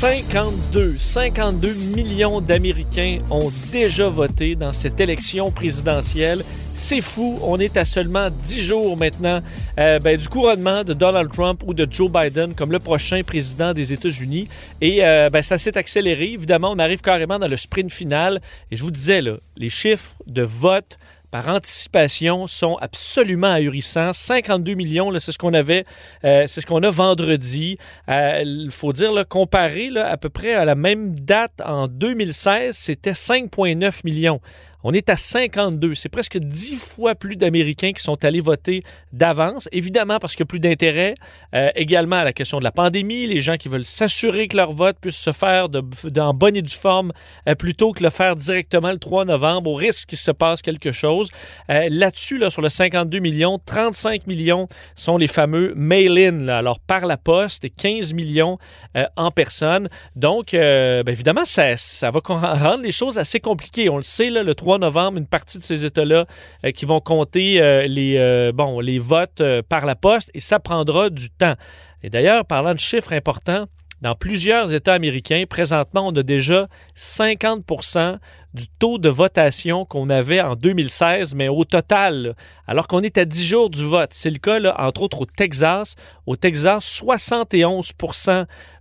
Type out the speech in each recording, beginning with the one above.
52, 52 millions d'Américains ont déjà voté dans cette élection présidentielle. C'est fou, on est à seulement 10 jours maintenant euh, ben, du couronnement de Donald Trump ou de Joe Biden comme le prochain président des États-Unis. Et euh, ben, ça s'est accéléré. Évidemment, on arrive carrément dans le sprint final. Et je vous disais, là, les chiffres de vote par anticipation sont absolument ahurissants. 52 millions, c'est ce qu'on avait, euh, a vendredi. Il faut dire, comparé à peu près à la même date en 2016, c'était 5,9 millions. On est à 52. C'est presque 10 fois plus d'Américains qui sont allés voter d'avance. Évidemment, parce qu'il a plus d'intérêt. Euh, également à la question de la pandémie, les gens qui veulent s'assurer que leur vote puisse se faire de, en bonne et due forme euh, plutôt que le faire directement le 3 novembre au risque qu'il se passe quelque chose. Euh, là-dessus, là, sur le 52 millions, 35 millions sont les fameux mail-in, alors par la poste, et 15 millions en personne. Donc, ben, évidemment, ça, ça va rendre les choses assez compliquées. On le sait, là, le 3 novembre, une partie de ces États-là euh, qui vont compter euh, les, euh, bon, les votes par la poste et ça prendra du temps. Et d'ailleurs, parlant de chiffres importants, dans plusieurs États américains, présentement, on a déjà 50% du taux de votation qu'on avait en 2016, mais au total, alors qu'on est à 10 jours du vote. C'est le cas, entre autres, au Texas. Au Texas, 71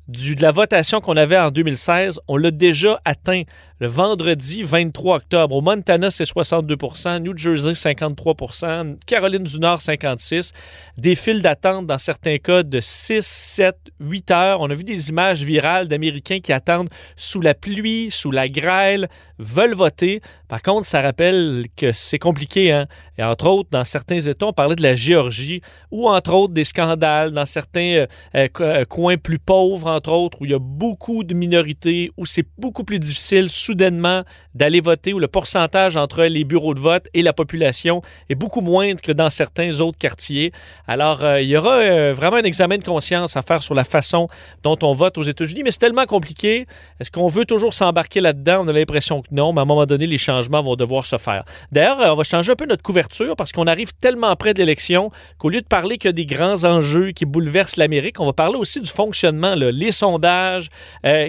de la votation qu'on avait en 2016, on l'a déjà atteint le vendredi 23 octobre. Au Montana, c'est 62% New Jersey, 53% Caroline du Nord, 56% Des files d'attente, dans certains cas, de 6, 7, 8 heures. On a vu des images virales d'Américains qui attendent sous la pluie, sous la grêle, veulent voter. Par contre, ça rappelle que c'est compliqué. Hein? Et entre autres, dans certains États, on parlait de la Géorgie, ou entre autres des scandales dans certains euh, euh, coins plus pauvres, entre autres, où il y a beaucoup de minorités, où c'est beaucoup plus difficile soudainement d'aller voter, où le pourcentage entre les bureaux de vote et la population est beaucoup moindre que dans certains autres quartiers. Alors, euh, il y aura euh, vraiment un examen de conscience à faire sur la façon dont on vote aux États-Unis, mais c'est tellement compliqué. Est-ce qu'on veut toujours s'embarquer là-dedans? On a l'impression que non, mais à un moment donné, les changements vont devoir se faire. D'ailleurs, euh, on va changer un peu notre couverture parce qu'on arrive tellement près de l'élection qu'au lieu de parler que des grands enjeux qui bouleversent l'Amérique, on va parler aussi du fonctionnement, les sondages,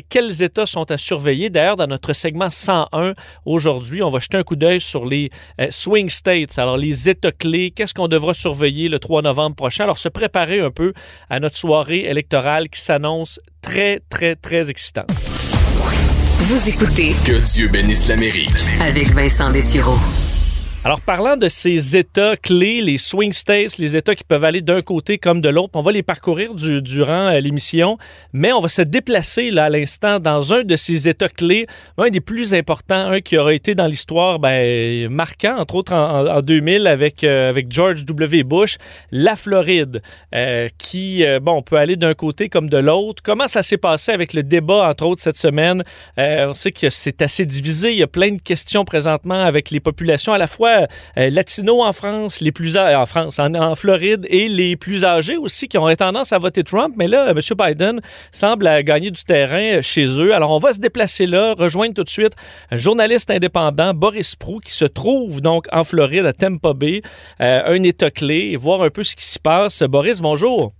quels États sont à surveiller. D'ailleurs, dans notre segment 101 aujourd'hui. On va jeter un coup d'œil sur les euh, swing states, alors les États clés, qu'est-ce qu'on devra surveiller le 3 novembre prochain? Alors se préparer un peu à notre soirée électorale qui s'annonce très, très, très excitante. Vous écoutez Que Dieu bénisse l'Amérique avec Vincent Dessureau. Alors, parlant de ces États clés, les swing states, les États qui peuvent aller d'un côté comme de l'autre, on va les parcourir durant euh, l'émission, mais on va se déplacer là à l'instant dans un de ces États clés, un des plus importants, un qui aura été dans l'histoire ben, marquant, entre autres en, 2000 avec, euh, avec George W. Bush, la Floride, euh, qui, bon, on peut aller d'un côté comme de l'autre. Comment ça s'est passé avec le débat, entre autres, cette semaine? on sait que c'est assez divisé, il y a plein de questions présentement avec les populations à la fois euh, latinos en France, les plus en France, en, Floride et les plus âgés aussi qui ont tendance à voter Trump. Mais là, M. Biden semble gagner du terrain chez eux. Alors, on va se déplacer là, rejoindre tout de suite un journaliste indépendant, Boris Prou, qui se trouve donc en Floride, à Tampa Bay, euh, un État clé, et voir un peu ce qui s'y passe. Boris, bonjour.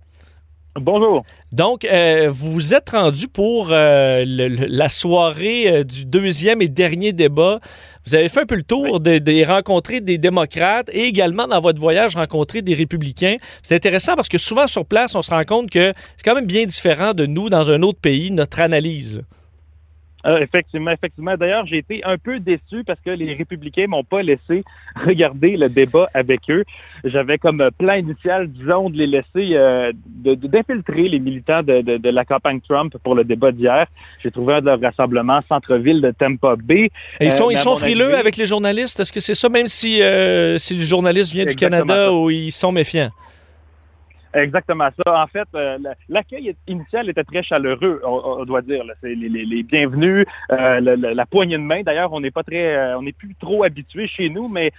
Bonjour. Donc, euh, vous vous êtes rendu pour euh, le- le- la soirée euh, du deuxième et dernier débat. Vous avez fait un peu le tour de, de rencontrer des démocrates et également dans votre voyage rencontrer des républicains. C'est intéressant parce que souvent sur place, on se rend compte que c'est quand même bien différent de nous dans un autre pays, notre analyse. Euh, effectivement, effectivement. D'ailleurs, j'ai été un peu déçu parce que les républicains m'ont pas laissé regarder le débat avec eux. J'avais comme plan initial, disons, de les laisser, euh, d'infiltrer les militants de, de- de la campagne Trump pour le débat d'hier. J'ai trouvé un de leurs rassemblements, centre-ville de Tampa Bay. Et ils sont, Euh, ils sont frileux avec les journalistes. Est-ce que c'est ça, même si, euh, si le journaliste vient du Canada ou ils sont méfiants? Exactement ça. En fait, euh, la- l'accueil initial était très chaleureux, on, on doit dire. là. C'est les, les- les bienvenus, euh, la poignée de main. D'ailleurs, on n'est pas très, euh, on n'est plus trop habitué chez nous, mais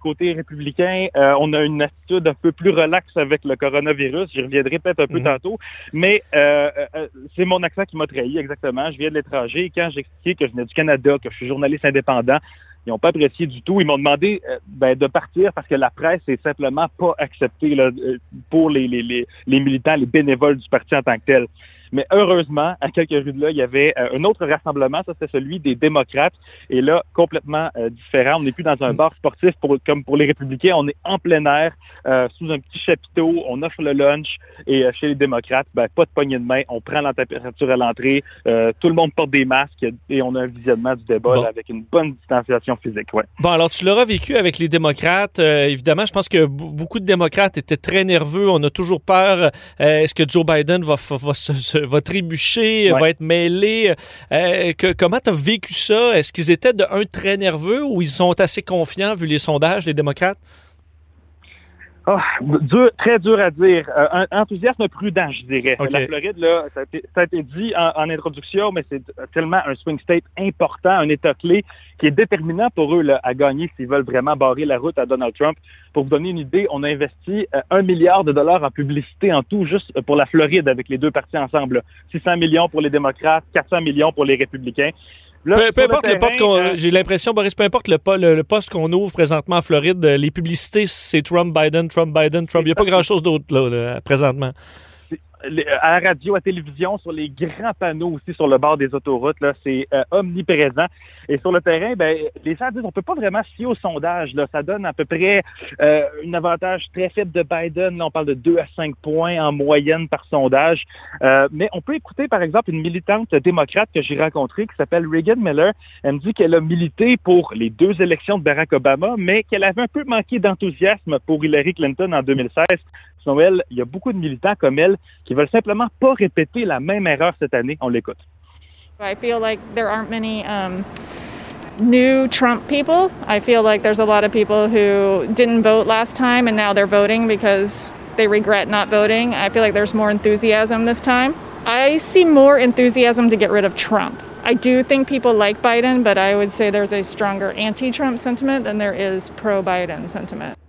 côté républicain, on a une attitude un peu plus relaxe avec le coronavirus. J'y reviendrai peut-être un peu Mhm. tantôt, mais c'est mon accent qui m'a trahi exactement. Je viens de l'étranger. Quand j'ai expliqué que je venais du Canada, que je suis journaliste indépendant, ils n'ont pas apprécié du tout. Ils m'ont demandé euh, ben, de partir parce que la presse est simplement pas acceptée euh, pour les, les, les, les militants, les bénévoles du parti en tant que tel. Mais heureusement, à quelques rues de là, il y avait euh, un autre rassemblement, ça c'était celui des démocrates. Et là, complètement euh, différent. On n'est plus dans un bar sportif pour, comme pour les républicains. On est en plein air, euh, sous un petit chapiteau. On offre le lunch. Et chez les démocrates, ben, pas de poignée de main. On prend la température à l'entrée. Tout le monde porte des masques et on a un visionnement du débat Bon. là, avec une bonne distanciation physique. Ouais. Bon, alors tu l'auras vécu avec les démocrates. Évidemment, je pense que beaucoup de démocrates étaient très nerveux. On a toujours peur. Est-ce que Joe Biden va, f- va, se- se- va trébucher, Ouais. va être mêlé? Euh, que- comment tu as vécu ça? Est-ce qu'ils étaient de un très nerveux ou ils sont assez confiants vu les sondages, les démocrates? Ah, dur, très dur à dire. Euh, un enthousiasme prudent, je dirais. La Floride, là, ça a été, ça a été dit en, en introduction, mais c'est tellement un swing state important, un État clé qui est déterminant pour eux là, à gagner s'ils veulent vraiment barrer la route à Donald Trump. Pour vous donner une idée, on a investi euh, un milliard de dollars en publicité en tout, juste pour la Floride avec les deux partis ensemble. là. 600 millions pour les démocrates, 400 millions pour les républicains. Là, Peu, importe le terrain, poste qu'on. euh, J'ai l'impression, Boris, peu importe le, po- le- le poste qu'on ouvre présentement en Floride, euh, les publicités, c'est Trump, Biden, Trump, Biden, Trump. Il n'y a pas grand-chose d'autre là, là, présentement. Les- à la radio, à la télévision, sur les grands panneaux aussi sur le bord des autoroutes, c'est euh, omniprésent. Et sur le terrain, ben, les gens disent on peut pas vraiment fier au sondage. Ça donne à peu près euh, un avantage très faible de Biden. Là, on parle de 2 à 5 points en moyenne par sondage. Euh, mais on peut écouter, par exemple, une militante démocrate que j'ai rencontrée qui s'appelle Reagan Miller. Elle me dit qu'elle a milité pour les deux élections de Barack Obama, mais qu'elle avait un peu manqué d'enthousiasme pour Hillary Clinton en 2016. Il y a beaucoup de militants comme elle qui veulent simplement pas répéter la même erreur cette année. On l'écoute. I feel like there aren't many um, new Trump people. I feel like there's a lot of people who didn't vote last time and now they're voting because they regret not voting. I feel like there's more enthusiasm this time. I see more enthusiasm to get rid of Trump. I do think people like Biden, but I would say there's a stronger anti Trump sentiment than there is pro Biden sentiment.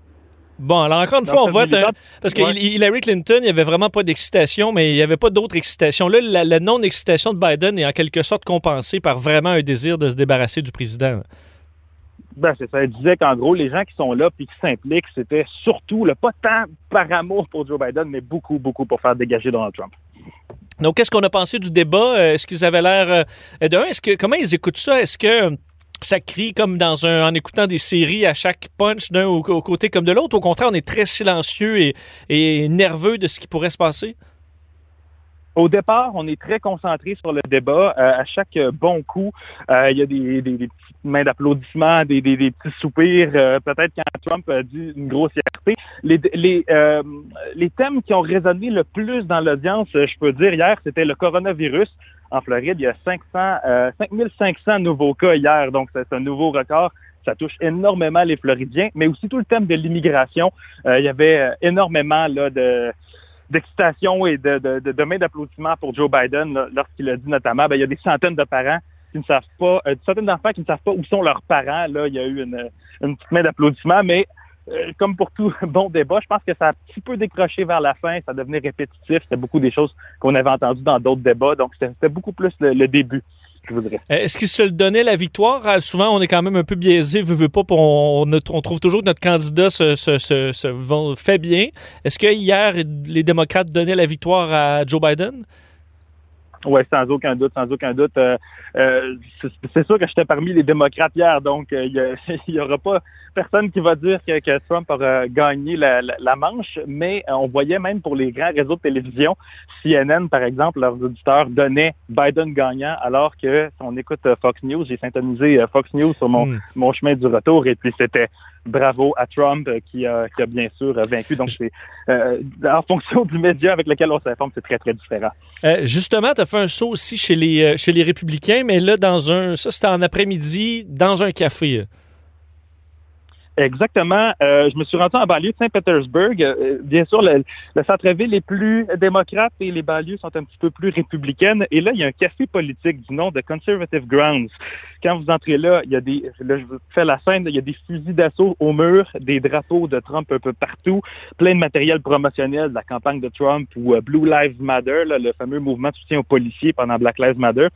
Bon, alors encore une fois, on vote. militante- parce que Ouais. Hillary Clinton, il n'y avait vraiment pas d'excitation, mais il n'y avait pas d'autre excitation. Là, la, la non-excitation de Biden est en quelque sorte compensée par vraiment un désir de se débarrasser du président. Ben, c'est ça. Elle disait qu'en gros, les gens qui sont là puis qui s'impliquent, c'était surtout, là, pas tant par amour pour Joe Biden, mais beaucoup, beaucoup pour faire dégager Donald Trump. Donc, qu'est-ce qu'on a pensé du débat? Euh, Est-ce qu'ils avaient l'air. Euh, d'un, est-ce que, comment ils écoutent ça? Est-ce que ça crie comme dans un, en écoutant des séries à chaque punch d'un au, côté comme de l'autre? Au contraire, on est très silencieux et, nerveux de ce qui pourrait se passer? Au départ, on est très concentré sur le débat. Euh, à chaque bon coup, euh, il y a des, petites mains d'applaudissements, des, petits soupirs. euh, Peut-être quand Trump a dit une grossièreté. Les, thèmes qui ont résonné le plus dans l'audience, je peux dire, hier, c'était le coronavirus. En Floride, il y a 500, euh, 5500 nouveaux cas hier, donc c'est un nouveau record. Ça touche énormément les Floridiens, mais aussi tout le thème de l'immigration. Euh, il y avait euh, énormément là, de d'excitation et de, de, de, de mains d'applaudissements pour Joe Biden lorsqu'il a dit notamment, ben, il y a des centaines de parents qui ne savent pas, euh, des centaines d'enfants qui ne savent pas où sont leurs parents. Là, il y a eu une, une petite main d'applaudissements, mais euh, comme pour tout bon débat, je pense que ça a un petit peu décroché vers la fin, ça devenait répétitif. C'était beaucoup des choses qu'on avait entendues dans d'autres débats, donc c'était beaucoup plus le, le début. Euh, Est-ce qu'il se le donnait la victoire? Euh, Souvent, on est quand même un peu biaisé, veut, veut pas, on, on, trouve toujours que notre candidat se, se, fait bien. Est-ce que hier, les démocrates donnaient la victoire à Joe Biden? Oui, sans aucun doute, sans aucun doute. Euh, euh, c'est sûr que j'étais parmi les démocrates hier, donc euh, il n'y aura pas personne qui va dire que, que Trump aura gagné la, la, la manche, mais euh, on voyait même pour les grands réseaux de télévision, CNN par exemple, leurs auditeurs donnaient Biden gagnant, alors que si on écoute euh, Fox News, j'ai syntonisé euh, Fox News sur mon, Hmm. mon chemin du retour, et puis c'était bravo à Trump euh, qui a, bien sûr euh, vaincu. Donc c'est euh, en fonction du média avec lequel on s'informe, c'est très très différent. Justement, tu as fait un saut aussi chez les, chez les républicains, mais là, dans un. Ça, c'était en après-midi, dans un café. Exactement. Euh, je me suis rendu en banlieue de Saint-Pétersbourg. Euh, bien sûr, le, le centre-ville est plus démocrate et les banlieues sont un petit peu plus républicaines. Et là, il y a un café politique du nom de Conservative Grounds. Quand vous entrez là, il y a des, là, je vous fais la scène, il y a des fusils d'assaut au mur, des drapeaux de Trump un peu partout, plein de matériel promotionnel de la campagne de Trump ou euh, Blue Lives Matter, là, le fameux mouvement de soutien aux policiers pendant Black Lives Matter.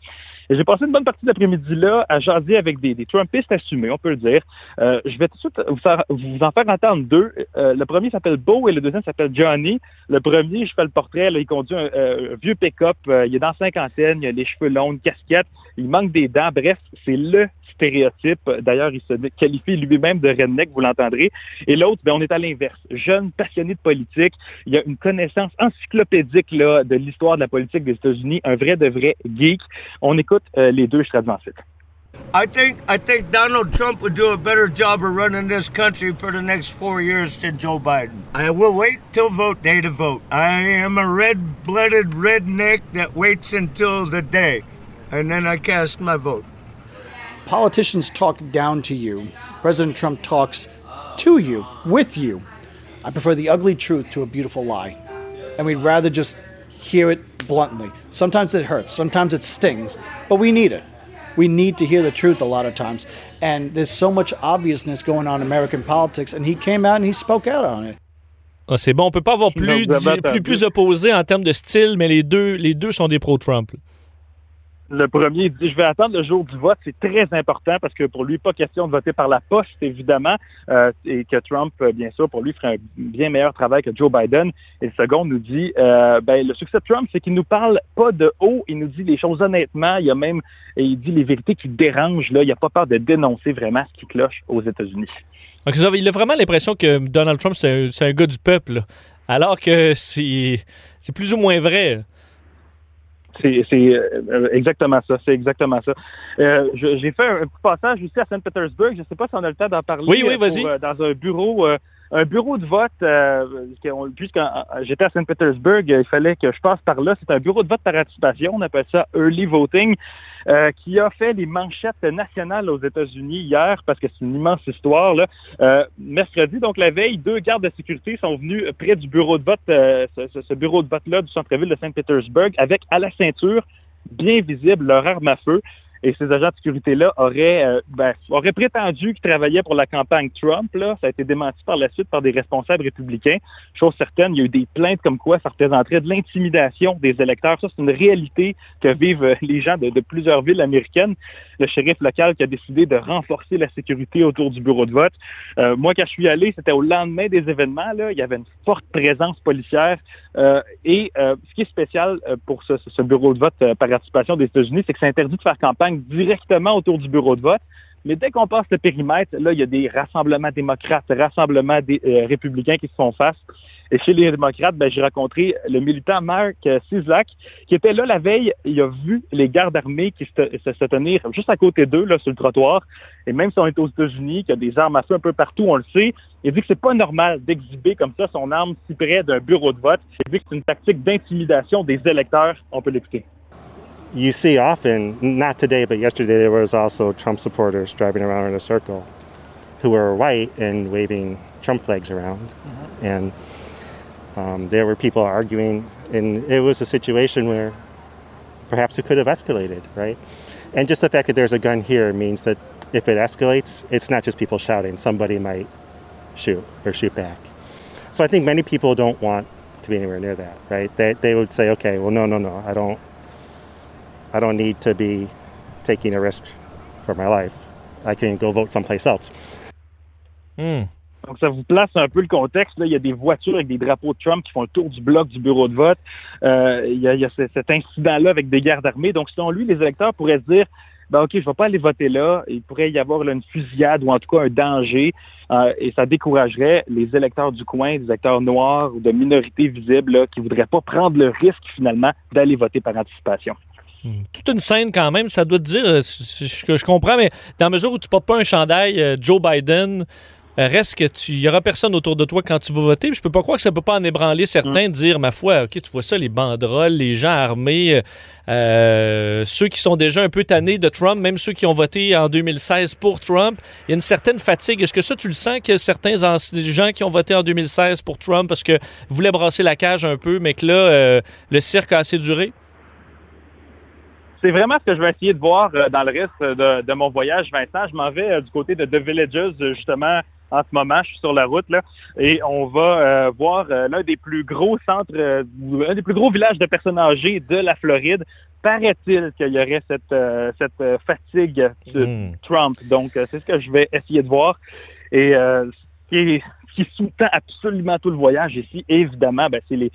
Et j'ai passé une bonne partie de l'après-midi-là à jaser avec des, des Trumpistes assumés, on peut le dire. Euh, je vais tout de suite vous, en faire entendre deux. Euh, le premier s'appelle Beau et le deuxième s'appelle Johnny. Le premier, je fais le portrait, là, il conduit un, euh, vieux pick-up, euh, il est dans cinquantaine, il a les cheveux longs, une casquette, il manque des dents. Bref, c'est le stéréotype. D'ailleurs, il se qualifie lui-même de redneck, vous l'entendrez. Et l'autre, ben, on est à l'inverse. Jeune, passionné de politique, il a une connaissance encyclopédique là, de l'histoire de la politique des États-Unis, un vrai de vrai geek. On écoute euh, les deux, je traduis ensuite. I think I think Donald Trump would do a better job of running this country for the next four years than Joe Biden. I will wait till vote day to vote. I am a red-blooded redneck that waits until the day, and then I cast my vote. Politicians talk down to you. President Trump talks to you, with you. I prefer the ugly truth to a beautiful lie. And we'd rather just hear it bluntly. Sometimes it hurts, sometimes it stings, but we need it. We need to hear the truth a lot of times. And there's so much obviousness going on in American politics, and he came out and he spoke out on it. Ah, c'est bon, on peut pas avoir Non, plus, vous avez di- entendu. plus, plus opposé en termes de style, mais les deux, les deux sont des pro-Trump. Le premier dit Je vais attendre le jour du vote. C'est très important parce que pour lui, pas question de voter par la poste, évidemment, euh, et que Trump, euh, bien sûr, pour lui, ferait un bien meilleur travail que Joe Biden. Et le second nous dit euh, ben, le succès de Trump, c'est qu'il nous parle pas de haut, il nous dit les choses honnêtement. Il y a même, et il dit les vérités qui dérangent. Là, il n'a pas peur de dénoncer vraiment ce qui cloche aux États-Unis. Il a vraiment l'impression que Donald Trump, c'est un, un gars du peuple, alors que c'est plus ou moins vrai. C'est euh, exactement ça. C'est exactement ça. Euh, J'ai fait un, petit passage aussi à Saint-Pétersbourg. Je ne sais pas si on a le temps d'en parler. Oui, oui, euh, vas-y. euh, dans un bureau, euh, un bureau de vote. Euh, puisque j'étais à Saint-Pétersbourg, il fallait que je passe par là. C'est un bureau de vote par participation. On appelle ça early voting, euh, qui a fait les manchettes nationales aux États-Unis hier parce que c'est une immense histoire. Euh, mercredi, donc la veille, deux gardes de sécurité sont venus près du bureau de vote, ce- ce bureau de vote-là du centre-ville de Saint-Pétersbourg, avec à la ceinture bien visible leur arme à feu. Et ces agents de sécurité-là auraient, euh, ben, auraient prétendu qu'ils travaillaient pour la campagne Trump. Là. Ça a été démenti par la suite par des responsables républicains. Chose certaine, il y a eu des plaintes comme quoi ça représenterait de l'intimidation des électeurs. Ça, c'est une réalité que vivent euh, les gens de, plusieurs villes américaines. Le shérif local qui a décidé de renforcer la sécurité autour du bureau de vote. Euh, moi, quand je suis allé, c'était au lendemain des événements. Là, il y avait une forte présence policière. Et ce qui est spécial pour ce, bureau de vote par participation des États-Unis, c'est que c'est interdit de faire campagne directement autour du bureau de vote. Mais dès qu'on passe le périmètre, là, il y a des rassemblements démocrates, rassemblements des, euh, républicains qui se font face. Et chez les démocrates, ben, j'ai rencontré le militant Mark euh, Sislak, qui était là la veille. Il a vu les gardes armés qui se tenir juste à côté d'eux, là, sur le trottoir. Et même si on est aux États-Unis, qu'il y a des armes à feu un peu partout, on le sait, il dit que c'est pas normal d'exhiber comme ça son arme si près d'un bureau de vote. Il dit que c'est une tactique d'intimidation des électeurs. On peut l'écouter. You see often, not today, but yesterday, there was also Trump supporters driving around in a circle who were white and waving Trump flags around. And um, there were people arguing, and it was a situation where perhaps it could have escalated, right? And just the fact that there's a gun here means that if it escalates, it's not just people shouting, somebody might shoot or shoot back. So I think many people don't want to be anywhere near that, right? They, they would say, okay, well, no, no, no, I don't. I don't need to be taking a risk for my life. I can go vote someplace else. Hmm. Donc, ça vous place un peu le contexte. Là, il y a des voitures avec des drapeaux de Trump qui font le tour du bloc du bureau de vote. Euh, il, y a, il y a ce- cet incident-là avec des gardes armés. Donc, selon lui, les électeurs pourraient se dire, ben, OK, je vais pas aller voter là. Il pourrait y avoir là, une fusillade ou en tout cas un danger. Euh, et ça découragerait les électeurs du coin, des électeurs noirs ou de minorités visibles là, qui voudraient pas prendre le risque finalement d'aller voter par anticipation. Toute une scène quand même, ça doit te dire, euh, c- que je comprends, mais dans la mesure où tu portes pas un chandail euh, Joe Biden, euh, reste que tu, il y aura personne autour de toi quand tu vas voter. Je peux pas croire que ça peut pas en ébranler certains, de dire, ma foi, ok, tu vois ça, les banderoles, les gens armés, euh, euh, ceux qui sont déjà un peu tannés de Trump, même ceux qui ont voté en 2016 pour Trump, il y a une certaine fatigue. Est-ce que ça, tu le sens que certains gens qui ont voté en 2016 pour Trump parce que voulaient brasser la cage un peu, mais que là, euh, le cirque a assez duré? C'est vraiment ce que je vais essayer de voir euh, dans le reste de, de mon voyage, Vincent. Je m'en vais euh, du côté de The Villages, euh, justement, en ce moment. Je suis sur la route, là, et on va euh, voir euh, l'un des plus gros centres, euh, un des plus gros villages de personnes âgées de la Floride. Paraît-il qu'il y aurait cette, euh, cette euh, fatigue de Hmm. Trump. Donc, euh, c'est ce que je vais essayer de voir. Et euh, ce qui, est- qui sous-tend absolument tout le voyage ici, évidemment, ben, c'est les,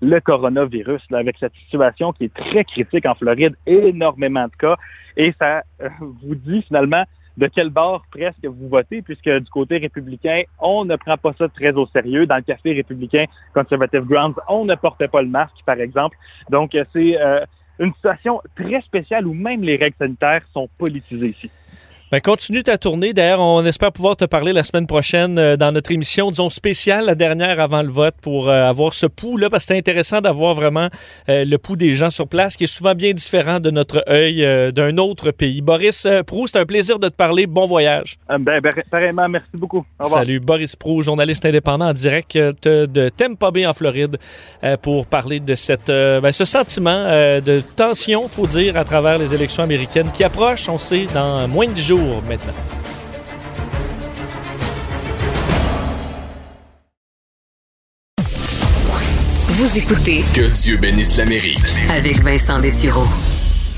le coronavirus, avec cette situation qui est très critique en Floride, énormément de cas. Et ça euh, vous dit finalement de quel bord presque vous votez, puisque du côté républicain, on ne prend pas ça très au sérieux. Dans le café républicain Conservative Grounds, on ne portait pas le masque, par exemple. Donc, euh, c'est euh, une situation très spéciale où même les règles sanitaires sont politisées ici. Ben, continue ta tournée. D'ailleurs, on espère pouvoir te parler la semaine prochaine euh, dans notre émission, disons spéciale, la dernière avant le vote, pour euh, avoir ce pouls-là, parce que c'est intéressant d'avoir vraiment euh, le pouls des gens sur place, qui est souvent bien différent de notre œil euh, d'un autre pays. Boris euh, Prou, c'est un plaisir de te parler. Bon voyage. Euh, ben, ben, pareillement, merci beaucoup. Au revoir. Salut, Boris Prou, journaliste indépendant en direct de, Tampa Bay en Floride, pour parler de cette, ben, ce sentiment de tension, faut dire, à travers les élections américaines qui approchent, on sait, dans moins de 10 jours maintenant. Vous écoutez Que Dieu bénisse l'Amérique. avec Vincent Dessureau.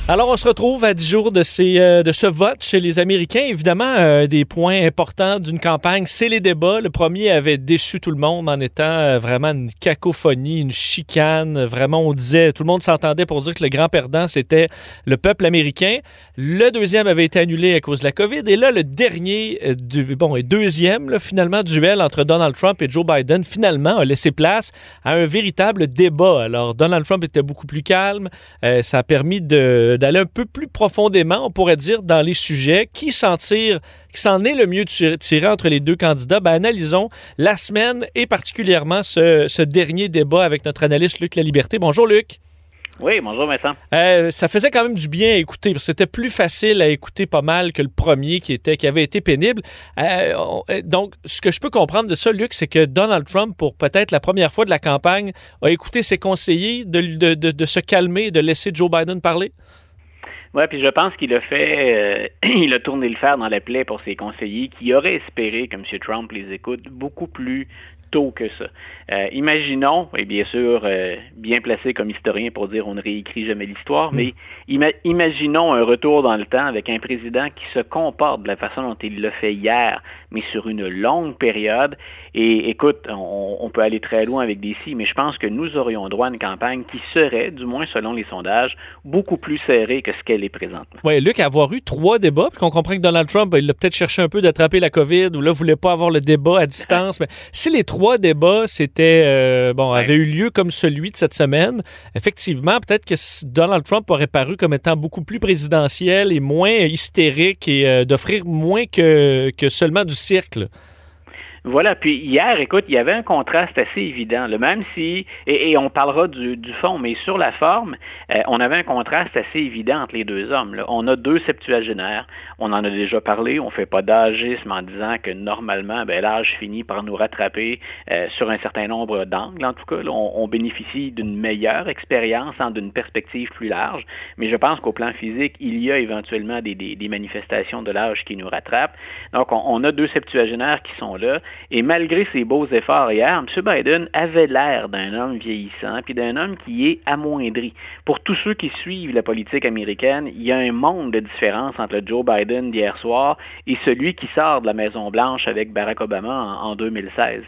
Alors, on se retrouve à 10 jours euh, de ce vote chez les Américains. Évidemment, euh, des points importants d'une campagne, c'est les débats. Le premier avait déçu tout le monde en étant euh, vraiment une cacophonie, une chicane. Vraiment, on disait, tout le monde s'entendait pour dire que le grand perdant, c'était le peuple américain. Le deuxième avait été annulé à cause de la COVID. Et là, le dernier, euh, du, bon, et deuxième, finalement, duel entre Donald Trump et Joe Biden, finalement, a laissé place à un véritable débat. Alors, Donald Trump était beaucoup plus calme. Ça a permis de d'aller un peu plus profondément, on pourrait dire, dans les sujets. Qui s'en tire, qui s'en est le mieux tiré, entre les deux candidats? Ben, analysons la semaine et particulièrement ce, ce dernier débat avec notre analyste Luc Laliberté. Bonjour Luc. Oui, bonjour Vincent. Euh, ça faisait quand même du bien à écouter. C'était plus facile à écouter pas mal que le premier qui était qui avait été pénible. Euh, on- euh, donc, ce que je peux comprendre de ça, Luc, c'est que Donald Trump, pour peut-être la première fois de la campagne, a écouté ses conseillers de, de- de- de se calmer et de laisser Joe Biden parler? Oui, puis je pense qu'il a fait, euh, il a tourné le fer dans la plaie pour ses conseillers qui auraient espéré que M. Trump les écoute beaucoup plus tôt que ça. Euh, imaginons, et bien sûr, euh, bien placé comme historien pour dire on ne réécrit jamais l'histoire, mais ima- imaginons un retour dans le temps avec un président qui se comporte de la façon dont il l'a fait hier, mais sur une longue période. Et écoute, on, on peut aller très loin avec des si, mais je pense que nous aurions droit à une campagne qui serait, du moins selon les sondages, beaucoup plus serrée que ce qu'elle est présentement. Oui, Luc, avoir eu trois débats, puis qu'on comprend que Donald Trump, ben, il a peut-être cherché un peu d'attraper la COVID ou là, voulait pas avoir le débat à distance. Mais si les trois débats, c'était, euh, bon, avaient eu lieu comme celui de cette semaine, effectivement, peut-être que Donald Trump aurait paru comme étant beaucoup plus présidentiel et moins hystérique et euh, d'offrir moins que, que seulement du cirque. Là. Voilà, puis hier, écoute, il y avait un contraste assez évident, là, même si, et, on parlera du, fond, mais sur la forme, euh, on avait un contraste assez évident entre les deux hommes. On a deux septuagénaires, on en a déjà parlé, on fait pas d'âgisme en disant que normalement, ben, l'âge finit par nous rattraper euh, sur un certain nombre d'angles, en tout cas. on, bénéficie d'une meilleure expérience, hein, d'une perspective plus large, mais je pense qu'au plan physique, il y a éventuellement des manifestations de l'âge qui nous rattrapent. Donc, on, on a deux septuagénaires qui sont là. Et malgré ses beaux efforts hier, M. Biden avait l'air d'un homme vieillissant, puis d'un homme qui est amoindri. Pour tous ceux qui suivent la politique américaine, il y a un monde de différence entre Joe Biden d'hier soir et celui qui sort de la Maison-Blanche avec Barack Obama en, 2016.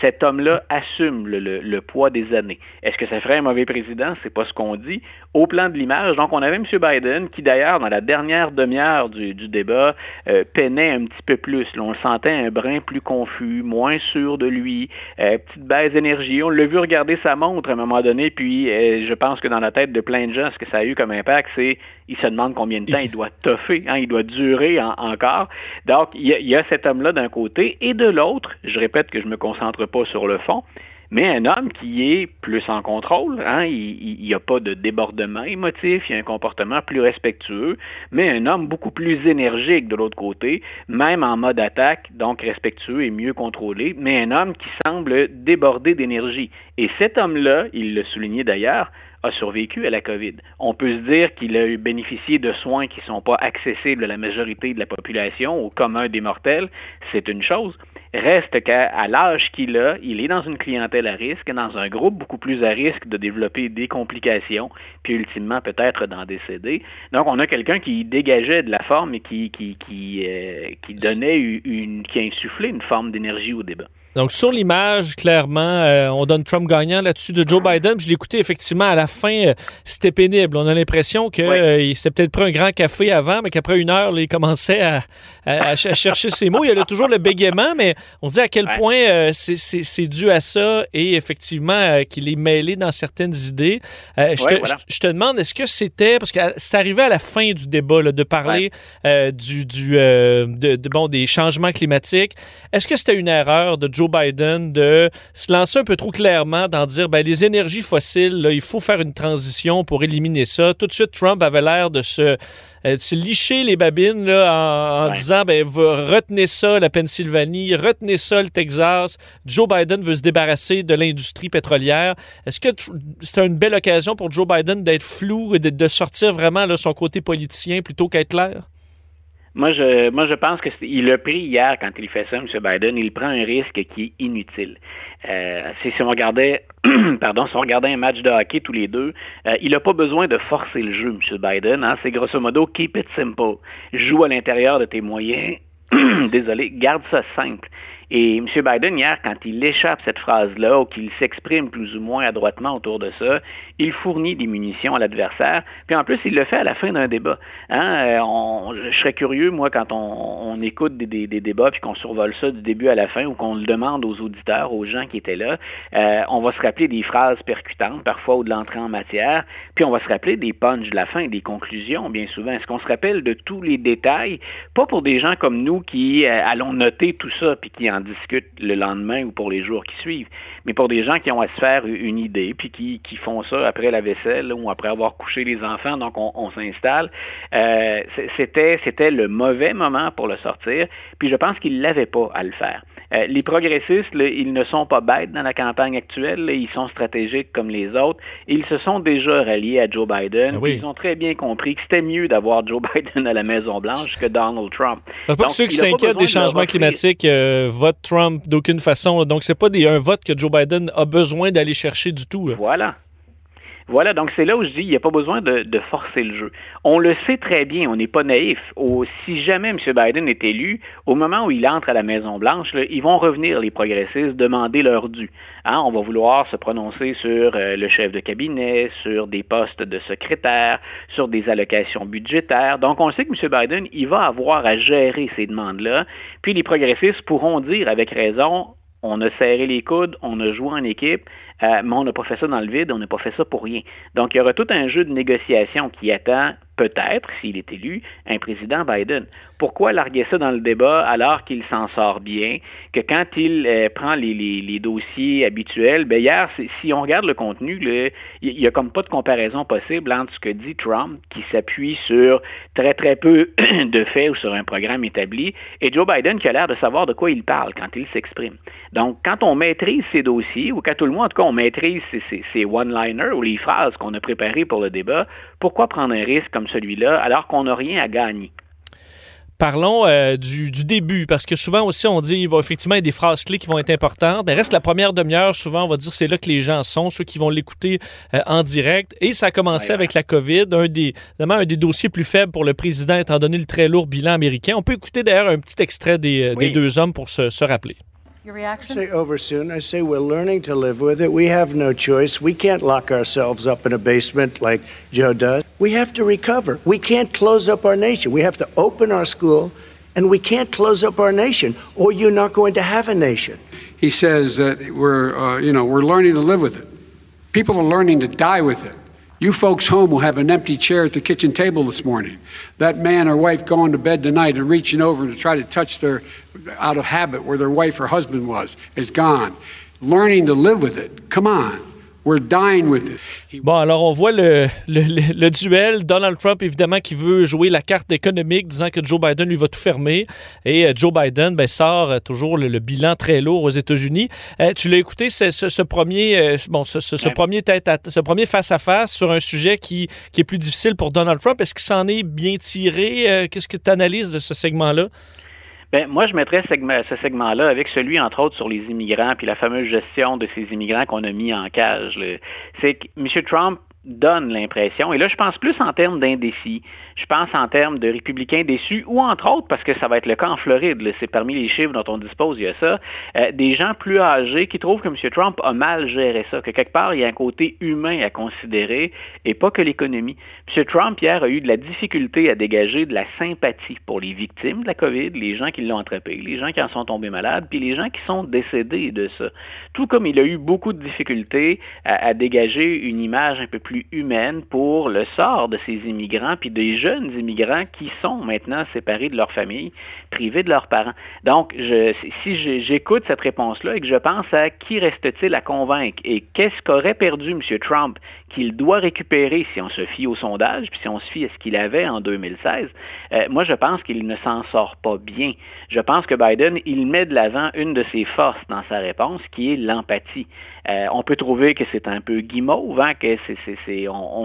cet homme-là assume le, poids des années. Est-ce que ça ferait un mauvais président? C'est pas ce qu'on dit. Au plan de l'image, donc on avait M. Biden qui d'ailleurs, dans la dernière demi-heure du, débat, euh, peinait un petit peu plus. on le sentait un brin plus confus, moins sûr de lui, euh, petite baisse d'énergie. On l'a vu regarder sa montre à un moment donné, puis euh, je pense que dans la tête de plein de gens, ce que ça a eu comme impact, c'est il se demande combien de temps il doit toffer, hein, il doit durer encore. Donc, il y a cet homme-là d'un côté, et de l'autre, je répète que je ne me concentre pas sur le fond, mais un homme qui est plus en contrôle, hein, il n'y a pas de débordement émotif, il y a un comportement plus respectueux, mais un homme beaucoup plus énergique de l'autre côté, même en mode attaque, donc respectueux et mieux contrôlé, mais un homme qui semble déborder d'énergie. Et cet homme-là, il le soulignait d'ailleurs, a survécu à la COVID. On peut se dire qu'il a bénéficié de soins qui ne sont pas accessibles à la majorité de la population, au commun des mortels, c'est une chose. Reste qu'à l'âge qu'il a, il est dans une clientèle à risque, dans un groupe beaucoup plus à risque de développer des complications, puis ultimement peut-être d'en décéder. Donc on a quelqu'un qui dégageait de la forme et qui, qui, qui, euh, qui donnait une, qui a insufflé une forme d'énergie au débat. Donc, sur l'image, clairement, euh, on donne Trump gagnant là-dessus de Joe Biden. Je l'ai écouté effectivement à la fin, euh, c'était pénible. On a l'impression qu'il euh, s'est peut-être pris un grand café avant, mais qu'après une heure, il commençait à, chercher ses mots. Il y a toujours le bégaiement, mais on dit à quel point c'est dû à ça et effectivement qu'il est mêlé dans certaines idées. je, te, demande, est-ce que c'était, parce que c'est arrivé à la fin du débat de parler du, du de, bon, des changements climatiques, est-ce que c'était une erreur de Joe Biden de se lancer un peu trop clairement dans dire ben, les énergies fossiles, il faut faire une transition pour éliminer ça. Tout de suite, Trump avait l'air de se, euh, se, licher les babines là, en, disant ben, retenez ça, la Pennsylvanie, retenez ça, le Texas. Joe Biden veut se débarrasser de l'industrie pétrolière. Est-ce que c'était une belle occasion pour Joe Biden d'être flou et de, sortir vraiment là, son côté politicien plutôt qu'être clair? Moi, je, moi, je pense qu'il a pris hier, quand il fait ça, M. Biden, il prend un risque qui est inutile. Euh, si, on regardait, pardon, si on regardait un match de hockey tous les deux, euh, il n'a pas besoin de forcer le jeu, M. Biden. Hein. C'est grosso modo keep it simple. Joue à l'intérieur de tes moyens. Désolé, garde ça simple. Et M. Biden, hier, quand il échappe cette phrase-là, ou qu'il s'exprime plus ou moins adroitement autour de ça, il fournit des munitions à l'adversaire. Puis en plus, il le fait à la fin d'un débat. Hein? Je serais curieux, moi, quand on, écoute des, débats, puis qu'on survole ça du début à la fin, ou qu'on le demande aux auditeurs, aux gens qui étaient là, euh, on va se rappeler des phrases percutantes, parfois, ou de l'entrée en matière, puis on va se rappeler des punches de la fin, des conclusions, bien souvent. Est-ce qu'on se rappelle de tous les détails? Pas pour des gens comme nous qui euh, allons noter tout ça, puis qui en discutent le lendemain ou pour les jours qui suivent. Mais pour des gens qui ont à se faire une idée, puis qui, font ça après la vaisselle ou après avoir couché les enfants, donc on, s'installe, euh, c'était le mauvais moment pour le sortir, puis je pense qu'il n'avait pas à le faire. Euh, les progressistes, ils ne sont pas bêtes dans la campagne actuelle, ils sont stratégiques comme les autres. Ils se sont déjà ralliés à Joe Biden. Ah ils ont très bien compris que c'était mieux d'avoir Joe Biden à la Maison-Blanche que Donald Trump. C'est pas que ceux qui s'inquiètent des changements climatiques euh, votent Trump d'aucune façon. Donc, c'est pas des, un vote que Joe Biden a besoin d'aller chercher du tout. Voilà. Voilà, donc c'est là où je dis, il n'y a pas besoin de, forcer le jeu. On le sait très bien, on n'est pas naïf. si jamais M. Biden est élu, au moment où il entre à la Maison-Blanche, ils vont revenir, les progressistes, demander leur dû. Hein, on va vouloir se prononcer sur euh, le chef de cabinet, sur des postes de secrétaire, sur des allocations budgétaires. Donc, on sait que M. Biden, il va avoir à gérer ces demandes-là. Puis les progressistes pourront dire avec raison, on a serré les coudes, on a joué en équipe, euh, mais on n'a pas fait ça dans le vide, on n'a pas fait ça pour rien. Donc, il y aura tout un jeu de négociation qui attend peut-être, s'il est élu, un président Biden. Pourquoi larguer ça dans le débat alors qu'il s'en sort bien, que quand il euh, prend les, dossiers habituels, ben hier, si on regarde le contenu, il n'y a comme pas de comparaison possible entre ce que dit Trump, qui s'appuie sur très très peu de faits ou sur un programme établi, et Joe Biden qui a l'air de savoir de quoi il parle quand il s'exprime. Donc, quand on maîtrise ces dossiers, ou quand tout le monde, en tout cas, on maîtrise ces, ces one-liners ou les phrases qu'on a préparées pour le débat, pourquoi prendre un risque comme celui-là alors qu'on n'a rien à gagner? Parlons euh, du, du, début, parce que souvent aussi, on dit, bon, effectivement, il y a des phrases clés qui vont être importantes. Il reste la première demi-heure, souvent, on va dire, c'est là que les gens sont, ceux qui vont l'écouter euh, en direct. Et ça a commencé avec la COVID, un des, un des dossiers plus faibles pour le président, étant donné le très lourd bilan américain. On peut écouter d'ailleurs un petit extrait des, oui. des deux hommes pour se, se rappeler. Your reaction? I say over soon. I say we're learning to live with it. We have no choice. We can't lock ourselves up in a basement like Joe does. We have to recover. We can't close up our nation. We have to open our school, and we can't close up our nation, or you're not going to have a nation. He says that we're, uh, you know, we're learning to live with it. People are learning to die with it. You folks home will have an empty chair at the kitchen table this morning. That man or wife going to bed tonight and reaching over to try to touch their, out of habit, where their wife or husband was, is gone. Learning to live with it. Come on. We're dying with it. Bon, alors on voit le, le, le, duel. Donald Trump, évidemment, qui veut jouer la carte économique, disant que Joe Biden lui va tout fermer. Et euh, Joe Biden ben, sort euh, toujours le, le, bilan très lourd aux États-Unis. Euh, tu l'as écouté, ce, ce, ce premier, bon, ce, ce, ce premier tête à, ce premier face à face sur un sujet qui, qui est plus difficile pour Donald Trump. Est-ce qu'il s'en est bien tiré? Qu'est-ce que tu analyses de ce segment-là? Ben, moi, je mettrais ce segment-là avec celui, entre autres, sur les immigrants, puis la fameuse gestion de ces immigrants qu'on a mis en cage. C'est que M. Trump donne l'impression, et là je pense plus en termes d'indécis, je pense en termes de républicains déçus, ou entre autres, parce que ça va être le cas en Floride, c'est parmi les chiffres dont on dispose, il y a ça, euh, des gens plus âgés qui trouvent que M. Trump a mal géré ça, que quelque part il y a un côté humain à considérer, et pas que l'économie. M. Trump, hier, a eu de la difficulté à dégager de la sympathie pour les victimes de la COVID, les gens qui l'ont attrapé, les gens qui en sont tombés malades, puis les gens qui sont décédés de ça. Tout comme il a eu beaucoup de difficultés à, à dégager une image un peu plus humaine pour le sort de ces immigrants, puis des jeunes immigrants qui sont maintenant séparés de leur famille, privés de leurs parents. Donc, si j'écoute cette réponse-là et que je pense à qui reste-t-il à convaincre et qu'est-ce qu'aurait perdu M. Trump qu'il doit récupérer si on se fie au sondage, puis si on se fie à ce qu'il avait en 2016, euh, moi je pense qu'il ne s'en sort pas bien. Je pense que Biden, il met de l'avant une de ses forces dans sa réponse, qui est l'empathie. Euh, on peut trouver que c'est un peu guimauve, hein,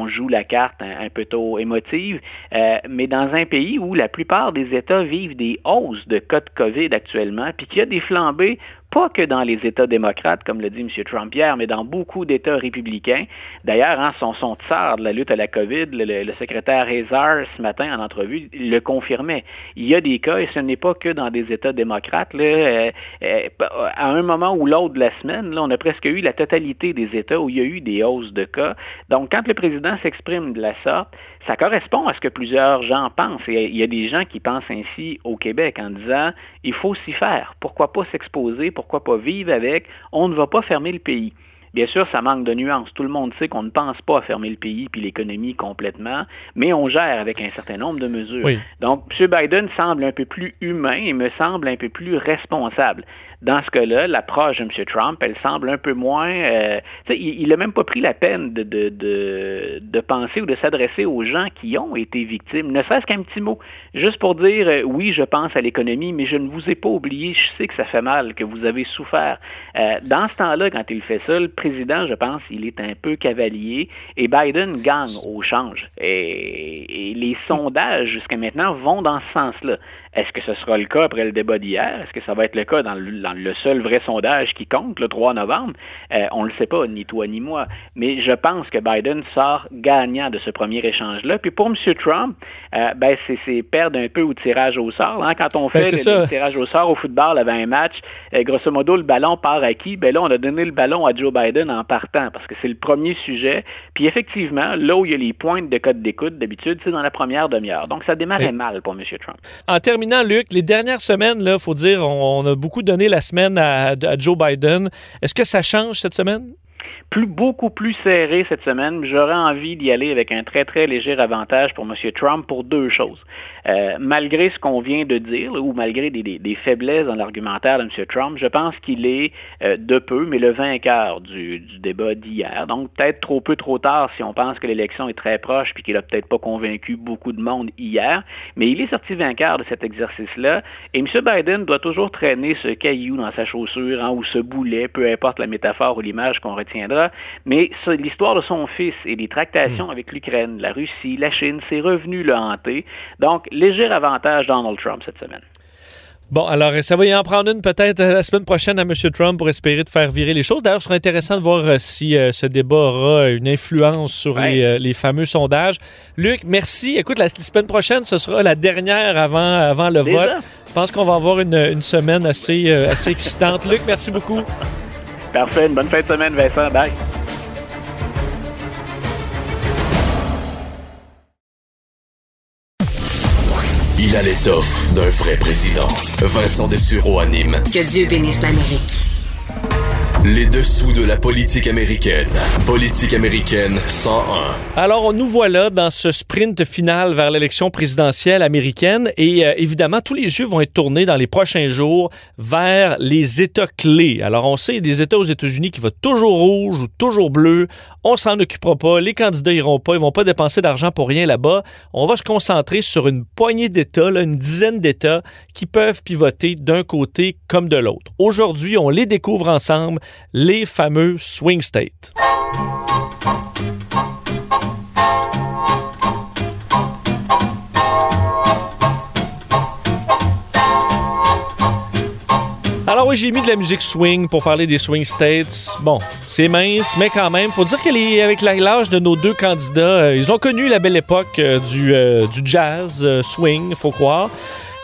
joue la carte un, peu trop émotive, euh, mais dans un pays où la plupart des États vivent des hausses de cas de COVID actuellement, puis qu'il y a des flambées pas que dans les États démocrates, comme le dit M. Trump hier, mais dans beaucoup d'États républicains. D'ailleurs, hein, son, son tsar de la lutte à la COVID, le, le secrétaire Hazar, ce matin en entrevue, le confirmait. Il y a des cas, et ce n'est pas que dans des États démocrates. Là, euh, euh, à un moment ou l'autre de la semaine, là, on a presque eu la totalité des États où il y a eu des hausses de cas. Donc, quand le président s'exprime de la sorte, ça correspond à ce que plusieurs gens pensent. Il y a des gens qui pensent ainsi au Québec en disant il faut s'y faire. Pourquoi pas s'exposer? Pourquoi pas vivre avec? On ne va pas fermer le pays. Bien sûr, ça manque de nuances. Tout le monde sait qu'on ne pense pas à fermer le pays puis l'économie complètement, mais on gère avec un certain nombre de mesures. Oui. Donc, M. Biden semble un peu plus humain et me semble un peu plus responsable. Dans ce cas-là, l'approche de M. Trump, elle semble un peu moins... Euh, il n'a même pas pris la peine de, de, de, de penser ou de s'adresser aux gens qui ont été victimes, ne serait-ce qu'un petit mot, juste pour dire, euh, oui, je pense à l'économie, mais je ne vous ai pas oublié, je sais que ça fait mal, que vous avez souffert. Euh, dans ce temps-là, quand il fait ça, le président, je pense, il est un peu cavalier et Biden gagne au change. Et, et les sondages, jusqu'à maintenant, vont dans ce sens-là. Est-ce que ce sera le cas après le débat d'hier? Est-ce que ça va être le cas dans le, dans le seul vrai sondage qui compte, le 3 novembre? Euh, on ne le sait pas, ni toi ni moi. Mais je pense que Biden sort gagnant de ce premier échange-là. Puis pour M. Trump, euh, ben c'est perdre un peu au tirage au sort. Hein? Quand on fait ben, le, le, tirage au sort au football avant un match, euh, grosso modo, le ballon part à qui? Ben là, on a donné le ballon à Joe Biden en partant parce que c'est le premier sujet. Puis effectivement, là où il y a les pointes de code d'écoute, d'habitude, c'est dans la première demi-heure. Donc ça démarrait oui. mal pour M. Trump. En Luc, les dernières semaines, il faut dire, on, a beaucoup donné la semaine à Joe Biden. Est-ce que ça change cette semaine? Plus, beaucoup plus serré cette semaine. J'aurais envie d'y aller avec un très, très léger avantage pour M. Trump pour deux choses. Euh, malgré ce qu'on vient de dire, ou malgré des, faiblesses dans l'argumentaire de M. Trump, je pense qu'il est euh, de peu, mais le vainqueur du, débat d'hier. Donc, peut-être trop peu, trop tard si on pense que l'élection est très proche puis qu'il a peut-être pas convaincu beaucoup de monde hier. Mais il est sorti vainqueur de cet exercice-là. Et M. Biden doit toujours traîner ce caillou dans sa chaussure hein, ou ce boulet, peu importe la métaphore ou l'image qu'on retiendra ça. Mais l'histoire de son fils et les tractations avec l'Ukraine, la Russie, la Chine, c'est revenu le hanter. Donc, léger avantage Donald Trump cette semaine. Bon, alors ça va y en prendre une peut-être euh, la semaine prochaine à M. Trump pour espérer de faire virer les choses. D'ailleurs, ce sera intéressant de voir euh, si euh, ce débat aura une influence sur les, les, fameux sondages. Luc, merci. Écoute, la, semaine prochaine, ce sera la dernière avant, avant le vote. Je pense qu'on va avoir une, une semaine assez, assez excitante. Luc, merci beaucoup. Parfait. Une bonne fin de semaine, Vincent. Bye. Il a l'étoffe d'un vrai président. Vincent Dessureau anime. Que Dieu bénisse l'Amérique. Les dessous de la politique américaine. Politique américaine 101. Alors, nous voilà dans ce sprint final vers l'élection présidentielle américaine et euh, évidemment, tous les yeux vont être tournés dans les prochains jours vers les États clés. Alors, on sait, des États aux États-Unis qui vont toujours rouge ou toujours bleu. On s'en occupera pas. Les candidats iront pas. Ils vont pas dépenser d'argent pour rien là-bas. On va se concentrer sur une poignée d'États, une dizaine d'États qui peuvent pivoter d'un côté comme de l'autre. Aujourd'hui, on les découvre ensemble les fameux swing states. Alors oui, j'ai mis de la musique swing pour parler des swing states. Bon, c'est mince, mais quand même, faut dire qu'avec l'âge de nos deux candidats, euh, ils ont connu la belle époque euh, du, euh, du, jazz swing, faut croire.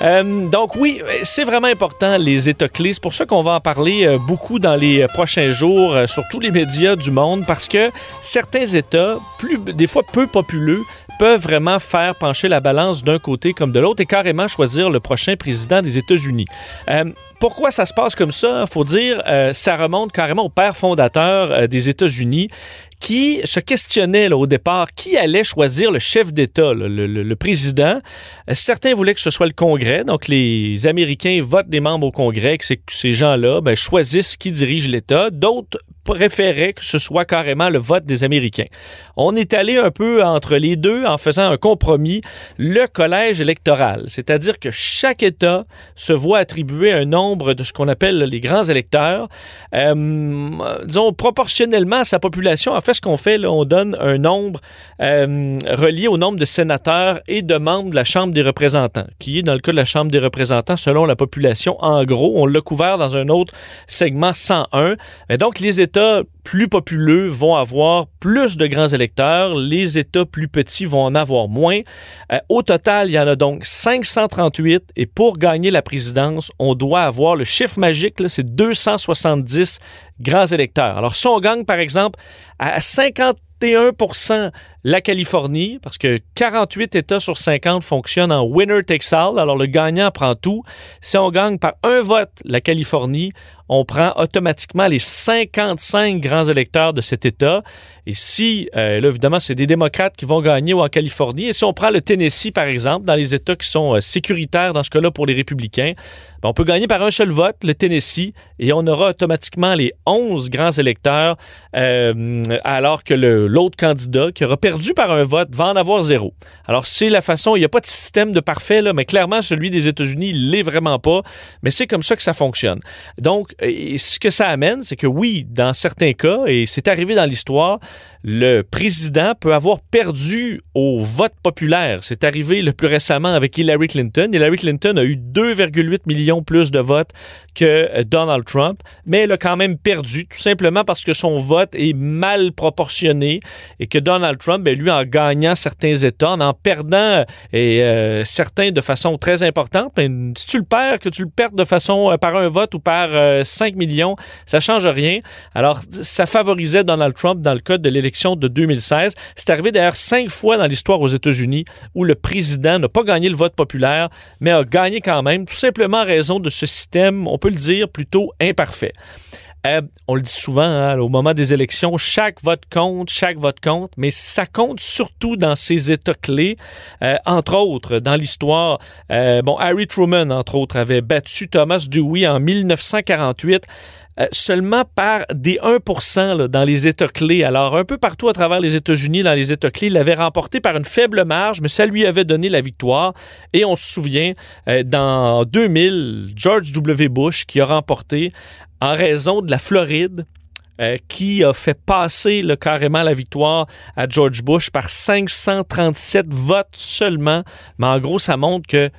Euh, donc oui, c'est vraiment important les États clés. C'est pour ça qu'on va en parler euh, beaucoup dans les prochains jours euh, sur tous les médias du monde parce que certains États, plus, des fois peu populeux, peuvent vraiment faire pencher la balance d'un côté comme de l'autre et carrément choisir le prochain président des États-Unis. pourquoi ça se passe comme ça? Faut dire, ça remonte carrément au père fondateur des États-Unis qui se questionnait au départ qui allait choisir le chef d'État, le, président. Euh, certains voulaient que ce soit le Congrès, donc les Américains votent des membres au Congrès, que, que ces gens-là ben, choisissent qui dirige l'État. D'autres préférait que ce soit carrément le vote des Américains. On est allé un peu entre les deux en faisant un compromis, le collège électoral, c'est-à-dire que chaque État se voit attribuer un nombre de ce qu'on appelle les grands électeurs, euh, disons proportionnellement à sa population. En fait, ce qu'on fait, on donne un nombre euh, relié au nombre de sénateurs et de membres de la Chambre des représentants, qui est dans le cas de la Chambre des représentants selon la population. En gros, on l'a couvert dans un autre segment 101. Mais donc, les États plus populeux vont avoir plus de grands électeurs, les États plus petits vont en avoir moins. Euh, au total, il y en a donc 538 et pour gagner la présidence, on doit avoir le chiffre magique, c'est 270 grands électeurs. Alors si on gagne par exemple à 51 la Californie, parce que 48 États sur 50 fonctionnent en winner takes all, alors le gagnant prend tout. Si on gagne par un vote la Californie, on prend automatiquement les 55 grands électeurs de cet État. Et si, euh, là, évidemment, c'est des démocrates qui vont gagner en Californie, et si on prend le Tennessee, par exemple, dans les États qui sont euh, sécuritaires dans ce cas-là pour les républicains, ben, on peut gagner par un seul vote, le Tennessee, et on aura automatiquement les 11 grands électeurs, euh, alors que l'autre candidat qui aura perdu par un vote va en avoir zéro. Alors, c'est la façon, il n'y a pas de système de parfait, mais clairement, celui des États-Unis, il l'est vraiment pas, mais c'est comme ça que ça fonctionne. Donc, ce que ça amène, c'est que oui, dans certains cas, et c'est arrivé dans l'histoire, le président peut avoir perdu au vote populaire. C'est arrivé le plus récemment avec Hillary Clinton. Hillary Clinton a eu 2,8 millions plus de votes que Donald Trump, mais elle a quand même perdu, tout simplement parce que son vote est mal proportionné et que Donald Trump, ben, lui, en gagnant certains États, en en perdant euh, certains de façon très importante, ben, si tu le perds, que tu le perds de façon euh, par un vote ou par 5 euh, millions, ça change rien. Alors, ça favorisait Donald Trump dans le cas de l'élection de 2016. C'est arrivé d'ailleurs cinq fois dans l'histoire aux États-Unis où le président n'a pas gagné le vote populaire, mais a gagné quand même, tout simplement en raison de ce système, on peut le dire, plutôt imparfait. Euh, on le dit souvent, hein, au moment des élections, chaque vote compte, chaque vote compte, mais ça compte surtout dans ces États clés. Euh, entre autres, dans l'histoire, euh, bon, Harry Truman, entre autres, avait battu Thomas Dewey en 1948. Seulement par des 1% dans les États clés. Alors, un peu partout à travers les États-Unis, dans les États clés, il l'avait remporté par une faible marge, mais ça lui avait donné la victoire. Et on se souvient, dans 2000, George W. Bush qui a remporté en raison de la Floride, euh, qui a fait passer le, carrément la victoire à George Bush par 537 votes seulement. Mais en gros, ça montre que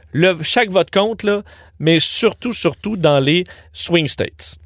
chaque vote compte, là, mais surtout, surtout dans les swing states.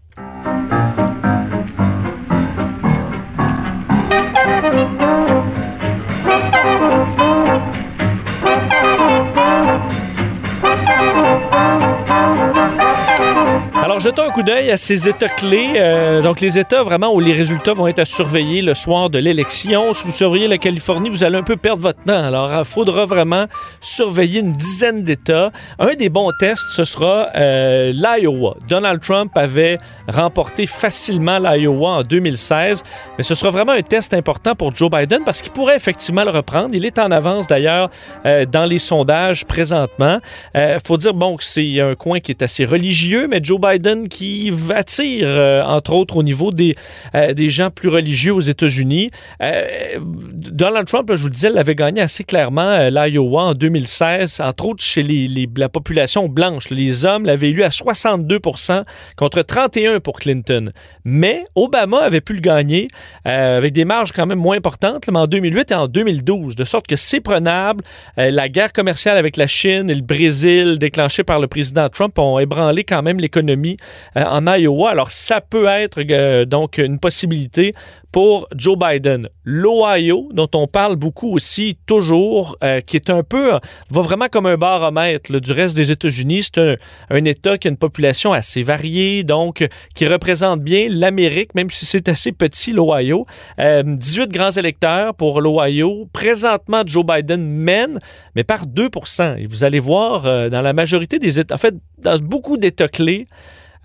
Alors, jetons un coup d'œil à ces États clés. Euh, donc, les États vraiment où les résultats vont être à surveiller le soir de l'élection. Si vous surveillez la Californie, vous allez un peu perdre votre temps. Alors, il faudra vraiment surveiller une dizaine d'États. Un des bons tests, ce sera euh, l'Iowa. Donald Trump avait remporté facilement l'Iowa en 2016, mais ce sera vraiment un test important pour Joe Biden parce qu'il pourrait effectivement le reprendre. Il est en avance d'ailleurs euh, dans les sondages présentement. Il faut dire, bon, que c'est un coin qui est assez religieux, mais Joe Biden qui attire, euh, entre autres, au niveau des, euh, des gens plus religieux aux États-Unis. Euh, Donald Trump, je vous le disais, l'avait gagné assez clairement l'Iowa en 2016, entre autres chez les, la population blanche. Les hommes l'avaient élu à 62% contre 31 pour Clinton. Mais Obama avait pu le gagner avec des marges quand même moins importantes, mais en 2008 et en 2012, de sorte que c'est prenable. la guerre commerciale avec la Chine et le Brésil déclenchée par le président Trump ont ébranlé quand même l'économie euh, en Iowa. Alors, ça peut être euh, donc une possibilité pour Joe Biden. L'Ohio, dont on parle beaucoup aussi toujours, euh, qui est un peu, va vraiment comme un baromètre du reste des États-Unis. C'est un, État qui a une population assez variée, donc qui représente bien l'Amérique, même si c'est assez petit, l'Ohio. 18 grands électeurs pour l'Ohio. Présentement, Joe Biden mène, mais par 2% Et vous allez voir, dans la majorité des États, en fait, dans beaucoup d'États clés,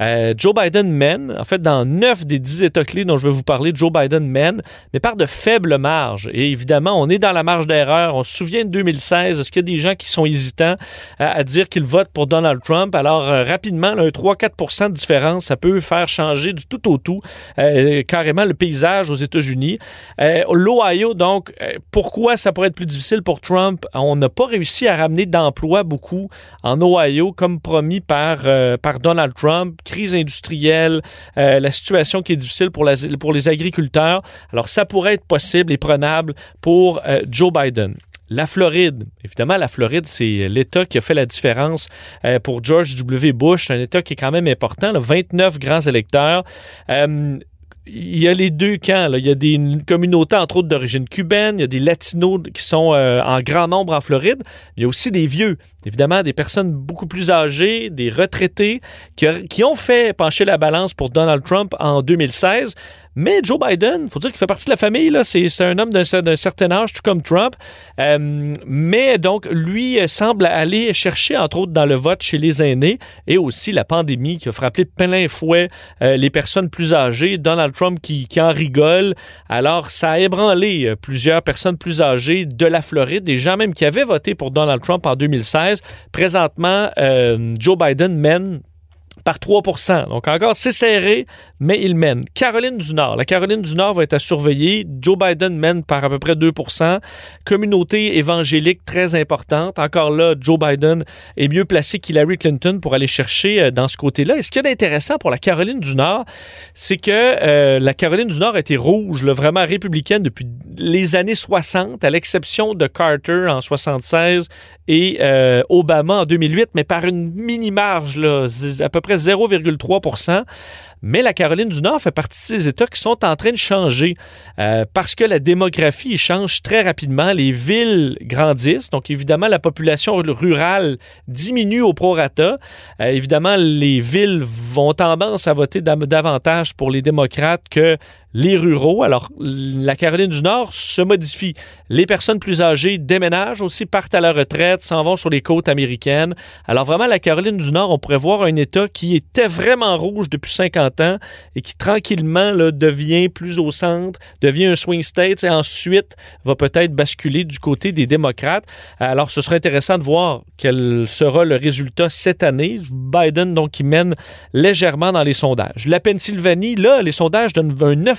euh, Joe Biden mène. En fait, dans 9 des 10 États clés dont je vais vous parler, Joe Biden mène, mais par de faibles marges. Et évidemment, on est dans la marge d'erreur. On se souvient de 2016. Est-ce qu'il y a des gens qui sont hésitants à, dire qu'ils votent pour Donald Trump? Alors, euh, rapidement, un 3-4% de différence, ça peut faire changer du tout au tout euh, carrément le paysage aux États-Unis. L'Ohio, donc, pourquoi ça pourrait être plus difficile pour Trump? On n'a pas réussi à ramener d'emplois beaucoup en Ohio, comme promis par, par Donald Trump crise industrielle, euh, la situation qui est difficile pour, les agriculteurs. Alors, ça pourrait être possible et prenable pour euh, Joe Biden. La Floride, évidemment, la Floride, c'est l'État qui a fait la différence euh, pour George W. Bush, un État qui est quand même important, 29 grands électeurs il y a les deux camps. Il y a des communautés, entre autres, d'origine cubaine. Il y a des latinos qui sont euh, en grand nombre en Floride. Il y a aussi des vieux. Évidemment, des personnes beaucoup plus âgées, des retraités qui, qui ont fait pencher la balance pour Donald Trump en 2016. Mais Joe Biden, faut dire qu'il fait partie de la famille. C'est un homme d'un certain âge, tout comme Trump. Euh, mais donc, lui euh, semble aller chercher, entre autres, dans le vote chez les aînés et aussi la pandémie qui a frappé plein fouet euh, les personnes plus âgées. Donald Trump qui, en rigole. Alors, ça a ébranlé plusieurs personnes plus âgées de la Floride, des gens même qui avaient voté pour Donald Trump en 2016. Présentement, Joe Biden mène par 3% Donc encore, c'est serré, mais il mène. Caroline du Nord. La Caroline du Nord va être à surveiller. Joe Biden mène par à peu près 2% Communauté évangélique très importante. Encore là, Joe Biden est mieux placé qu'Hillary Clinton pour aller chercher euh, dans ce côté-là. Et ce qui est intéressant pour la Caroline du Nord, c'est que euh, la Caroline du Nord a été rouge, vraiment républicaine depuis les années 60, à l'exception de Carter en 76 et euh, Obama en 2008, mais par une mini-marge, à peu près 0,3% mais la Caroline du Nord fait partie de ces États qui sont en train de changer euh, parce que la démographie change très rapidement. Les villes grandissent, donc évidemment la population rurale diminue au prorata. Euh, évidemment, les villes vont tendance à voter davantage pour les démocrates que les ruraux. Alors, la Caroline du Nord se modifie. Les personnes plus âgées déménagent aussi, partent à la retraite, s'en vont sur les côtes américaines. Alors, vraiment, la Caroline du Nord, on pourrait voir un État qui était vraiment rouge depuis 50 ans et qui tranquillement devient plus au centre, devient un swing state et ensuite va peut-être basculer du côté des démocrates. Alors, ce serait intéressant de voir quel sera le résultat cette année. Biden, donc, qui mène légèrement dans les sondages. La Pennsylvanie, là, les sondages donnent un 9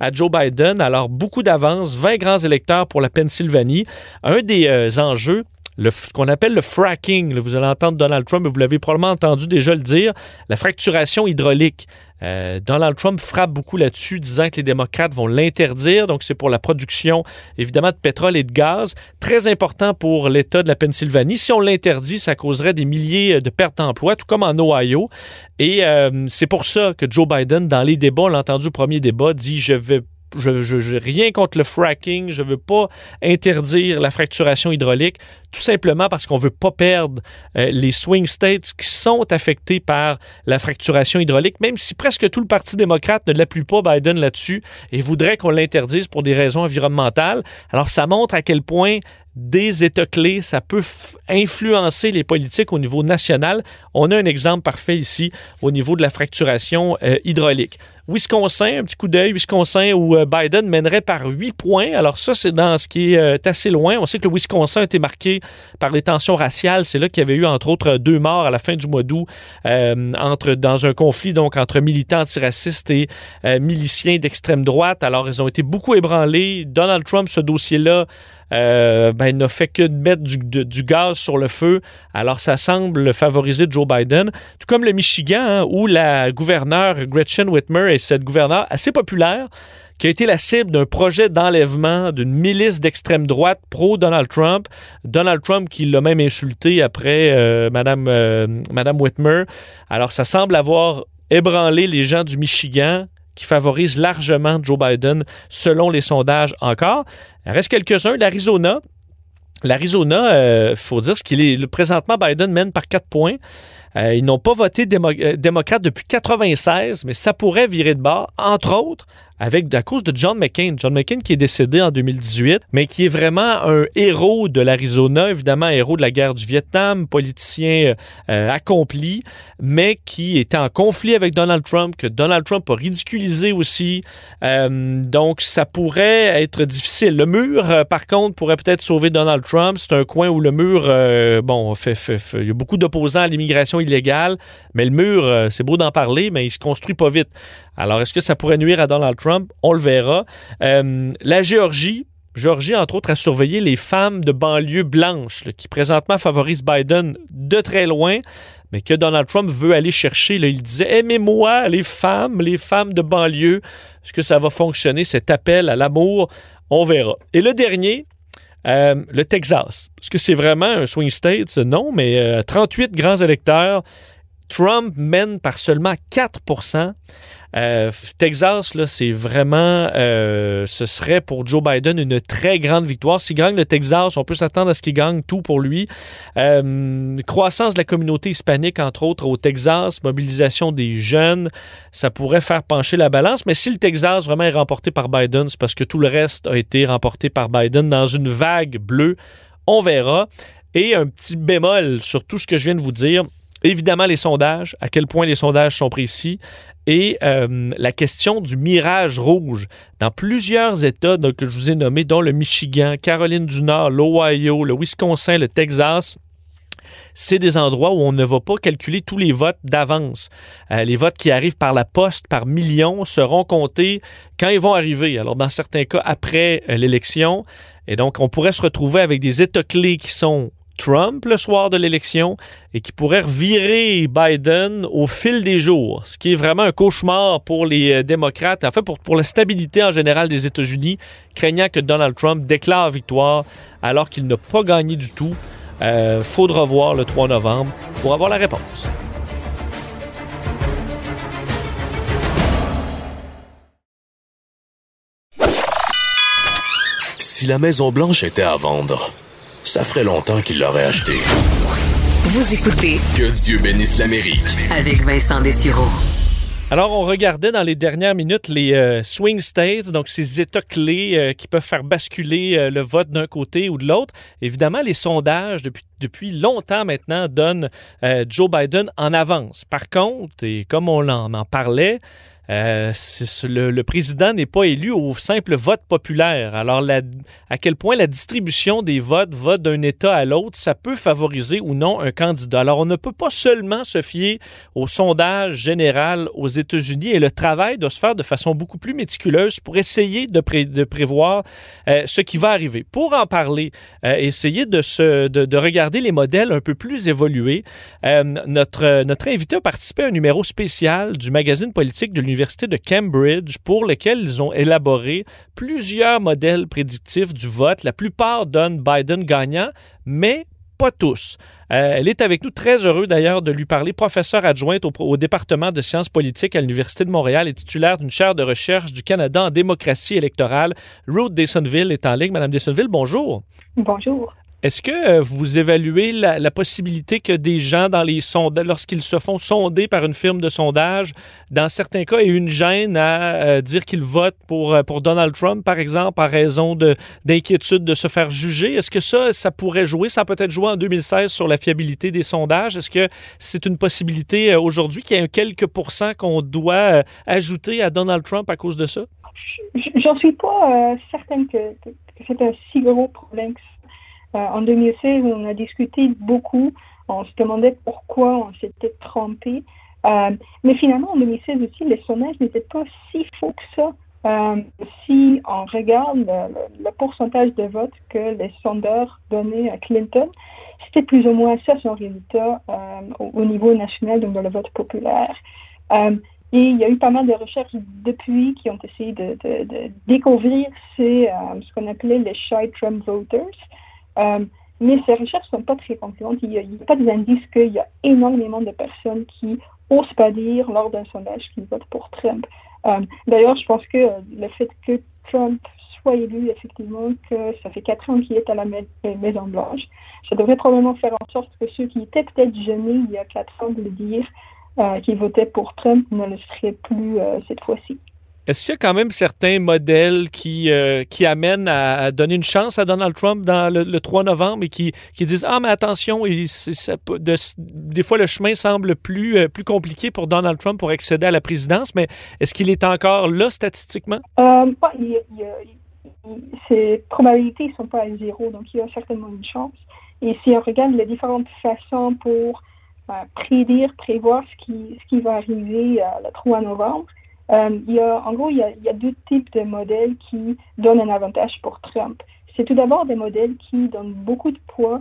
à Joe Biden. Alors, beaucoup d'avance, 20 grands électeurs pour la Pennsylvanie. Un des euh, enjeux, ce qu'on appelle le fracking. Vous allez entendre Donald Trump, vous l'avez probablement entendu déjà le dire, la fracturation hydraulique. Euh, Donald Trump frappe beaucoup là-dessus, disant que les démocrates vont l'interdire. Donc, c'est pour la production, évidemment, de pétrole et de gaz. Très important pour l'État de la Pennsylvanie. Si on l'interdit, ça causerait des milliers de pertes d'emplois, tout comme en Ohio. Et euh, c'est pour ça que Joe Biden, dans les débats, on l'a entendu au premier débat, dit Je vais je, rien contre le fracking, je veux pas interdire la fracturation hydraulique, tout simplement parce qu'on veut pas perdre euh, les swing states qui sont affectés par la fracturation hydraulique, même si presque tout le Parti démocrate ne l'appuie pas Biden là-dessus et voudrait qu'on l'interdise pour des raisons environnementales. Alors ça montre à quel point des ça peut influencer les politiques au niveau national. On a un exemple parfait ici au niveau de la fracturation euh, hydraulique. Wisconsin, un petit coup d'œil, Wisconsin où euh, Biden mènerait par huit points. Alors ça, c'est dans ce qui est euh, assez loin. On sait que le Wisconsin a été marqué par les tensions raciales. C'est là qu'il y avait eu, entre autres, deux morts à la fin du mois d'août dans un conflit donc entre militants antiracistes et miliciens d'extrême droite. Alors, ils ont été beaucoup ébranlés. Donald Trump, ce dossier-là, euh, ben, n'a fait que mettre du, gaz sur le feu. Alors, ça semble favoriser Joe Biden. Tout comme le Michigan, hein, où la gouverneure Gretchen Whitmer est cette gouverneure assez populaire qui a été la cible d'un projet d'enlèvement d'une milice d'extrême droite pro-Donald Trump. Donald Trump qui l'a même insulté après euh, euh, Madame Whitmer. Alors, ça semble avoir ébranlé les gens du Michigan qui favorise largement Joe Biden selon les sondages encore. Il reste quelques-uns. L'Arizona, L'Arizona, il euh, faut dire ce qu'il est. Présentement, Biden mène par quatre points. Euh, ils n'ont pas voté euh, démocrate depuis 96, mais ça pourrait virer de bord, entre autres, avec à cause de John McCain. John McCain qui est décédé en 2018, mais qui est vraiment un héros de l'Arizona, évidemment héros de la guerre du Vietnam, politicien euh, accompli, mais qui était en conflit avec Donald Trump, que Donald Trump a ridiculisé aussi. donc ça pourrait être difficile. Le mur, par contre, pourrait peut-être sauver Donald Trump. C'est un coin où le mur, bon, fait, fait, il y a beaucoup d'opposants à l'immigration illégal, mais le mur, euh, c'est beau d'en parler, mais il se construit pas vite. Alors, est-ce que ça pourrait nuire à Donald Trump? On le verra. Euh, la Géorgie, Géorgie, entre autres, a surveillé les femmes de banlieue blanches, qui présentement favorisent Biden de très loin, mais que Donald Trump veut aller chercher. il disait Aimez-moi, les femmes, les femmes de banlieue. Est-ce que ça va fonctionner, cet appel à l'amour? On verra. Et le dernier, euh, le Texas. Est-ce que c'est vraiment un swing state? Non, mais 38 euh, grands électeurs. Trump mène par seulement 4% euh, Texas, là, c'est vraiment, euh, ce serait pour Joe Biden une très grande victoire. S'il gagne le Texas, on peut s'attendre à ce qu'il gagne tout pour lui. Euh, croissance de la communauté hispanique, entre autres, au Texas, mobilisation des jeunes, ça pourrait faire pencher la balance. Mais si le Texas vraiment est remporté par Biden, c'est parce que tout le reste a été remporté par Biden dans une vague bleue. On verra. Et un petit bémol sur tout ce que je viens de vous dire. Évidemment, les sondages, à quel point les sondages sont précis, et euh, la question du mirage rouge. Dans plusieurs États que je vous ai nommés, dont le Michigan, Caroline du Nord, l'Ohio, le Wisconsin, le Texas, c'est des endroits où on ne va pas calculer tous les votes d'avance. Euh, les votes qui arrivent par la poste, par millions, seront comptés quand ils vont arriver. Alors, dans certains cas, après euh, l'élection. Et donc, on pourrait se retrouver avec des États clés qui sont Trump le soir de l'élection et qui pourrait revirer Biden au fil des jours, ce qui est vraiment un cauchemar pour les euh, démocrates, en pour la stabilité en général des États-Unis, craignant que Donald Trump déclare victoire alors qu'il n'a pas gagné du tout. Euh, faudra voir le 3 novembre pour avoir la réponse. Si la Maison Blanche était à vendre ça ferait longtemps qu'il l'aurait acheté. Vous écoutez Que Dieu bénisse l'Amérique avec Vincent Dessureau. Alors, on regardait dans les dernières minutes les euh, swing states, donc ces États clés euh, qui peuvent faire basculer euh, le vote d'un côté ou de l'autre. Évidemment, les sondages, depuis, depuis longtemps maintenant, donnent Joe Biden en avance. Par contre, et comme on en, en parlait, euh, le, président n'est pas élu au simple vote populaire. Alors, à quel point la distribution des votes va d'un État à l'autre, ça peut favoriser ou non un candidat. Alors, on ne peut pas seulement se fier au sondage général aux États-Unis et le travail doit se faire de façon beaucoup plus méticuleuse pour essayer de, prévoir euh, ce qui va arriver. Pour en parler, euh, essayer de, regarder les modèles un peu plus évolués, euh, notre, notre invité a participé à un numéro spécial du magazine politique de l'Université de Cambridge pour lequel ils ont élaboré plusieurs modèles prédictifs du vote. La plupart donnent Biden gagnant, mais pas tous. Euh, elle est avec nous, très heureux d'ailleurs de lui parler, professeure adjointe au, département de sciences politiques à l'Université de Montréal et titulaire d'une chaire de recherche du Canada en démocratie électorale. Ruth Desonville est en ligne. Madame Desonville, bonjour. Bonjour. Est-ce que euh, vous évaluez la, possibilité que des gens, dans les sondages, lorsqu'ils se font sonder par une firme de sondage, dans certains cas, aient une gêne à euh, dire qu'ils votent pour, euh, pour Donald Trump, par exemple, par raison d'inquiétude de, se faire juger? Est-ce que ça, ça pourrait jouer? Ça a peut-être joué en 2016 sur la fiabilité des sondages. Est-ce que c'est une possibilité aujourd'hui qu'il y ait quelques pourcents qu'on doit ajouter à Donald Trump à cause de ça? J'en suis pas certaine que, c'est un si gros problème que en 2016, on a discuté beaucoup. On se demandait pourquoi on s'était trompé. Euh, mais finalement, en 2016 aussi, les sondages n'étaient pas si faux que ça. Euh, si on regarde le, pourcentage de votes que les sondeurs donnaient à Clinton, c'était plus ou moins ça son résultat au, niveau national, donc dans le vote populaire. et il y a eu pas mal de recherches depuis qui ont essayé de, découvrir ces, ce qu'on appelait les shy Trump voters. Euh, mais ces recherches ne sont pas très concluantes. Il n'y a, pas d'indice qu'il y a énormément de personnes qui n'osent pas dire lors d'un sondage qu'ils votent pour Trump. Euh, d'ailleurs, je pense que le fait que Trump soit élu, effectivement, que ça fait quatre ans qu'il est à la Maison Blanche, ça devrait probablement faire en sorte que ceux qui étaient peut-être gênés il y a quatre ans de le dire, euh, qu'ils votaient pour Trump, ne le seraient plus cette fois-ci. Est-ce qu'il y a quand même certains modèles qui, euh, qui amènent à, donner une chance à Donald Trump dans le, 3 novembre et qui, qui, disent Ah, mais attention, des fois le chemin semble plus, euh, plus compliqué pour Donald Trump pour accéder à la présidence, mais est-ce qu'il est encore là statistiquement? Euh, ces probabilités ne sont pas à zéro, donc il y a certainement une chance. Et si on regarde les différentes façons pour euh, prédire, prévoir ce qui, ce qui va arriver le 3 novembre, euh, en gros, il y, a, deux types de modèles qui donnent un avantage pour Trump. C'est tout d'abord des modèles qui donnent beaucoup de poids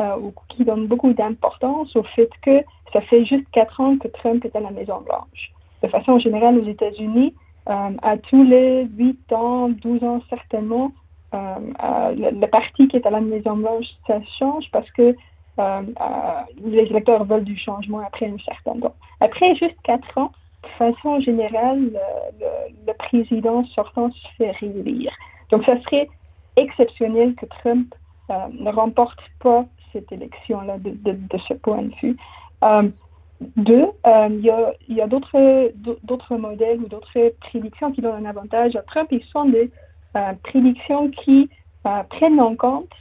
euh, ou qui donnent beaucoup d'importance au fait que ça fait juste quatre ans que Trump est à la Maison-Blanche. De façon générale, aux États-Unis, euh, à tous les 8 ans, 12 ans certainement, le, le, parti qui est à la Maison-Blanche, ça change parce que les électeurs veulent du changement après un certain temps. Après juste quatre ans, de façon générale, le, président sortant se fait réélire. Donc, ça serait exceptionnel que Trump euh, ne remporte pas cette élection-là de, ce point de vue. Euh, deux, euh, il y a, d'autres modèles ou d'autres prédictions qui donnent un avantage à Trump. Ils sont des prédictions qui prennent en compte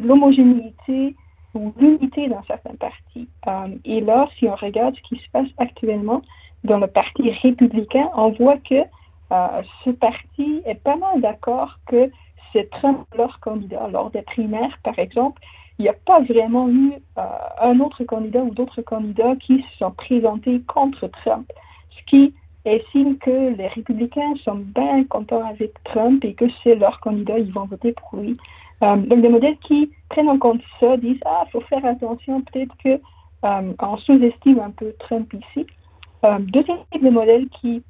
l'homogénéité ou l'unité dans certains partis. et là, si on regarde ce qui se passe actuellement, dans le Parti républicain, on voit que euh, ce parti est pas mal d'accord que c'est Trump leur candidat. Lors des primaires, par exemple, il n'y a pas vraiment eu euh, un autre candidat ou d'autres candidats qui se sont présentés contre Trump. Ce qui est signe que les républicains sont bien contents avec Trump et que c'est leur candidat, ils vont voter pour lui. Euh, donc des modèles qui prennent en compte ça disent ah il faut faire attention peut-être que on sous-estime un peu Trump ici. Euh, deuxième type de modèles qui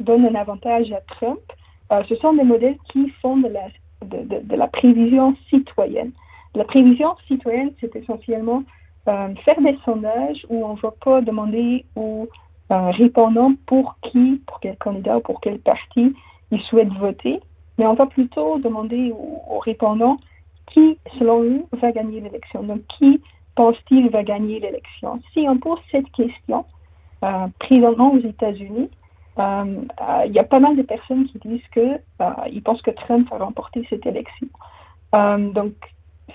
donnent un avantage à Trump, euh, ce sont des modèles qui font de la, de, la prévision citoyenne. La prévision citoyenne, c'est essentiellement euh, faire des sondages où on ne va pas demander aux répondants pour qui, pour quel candidat ou pour quel parti ils souhaitent voter, mais on va plutôt demander aux, répondants qui, selon eux, va gagner l'élection. Donc, qui pense-t-il va gagner l'élection? Si on pose cette question, euh, présentement aux États-Unis, euh, euh, il y a pas mal de personnes qui disent que ils pensent que Trump va remporter cette élection. donc,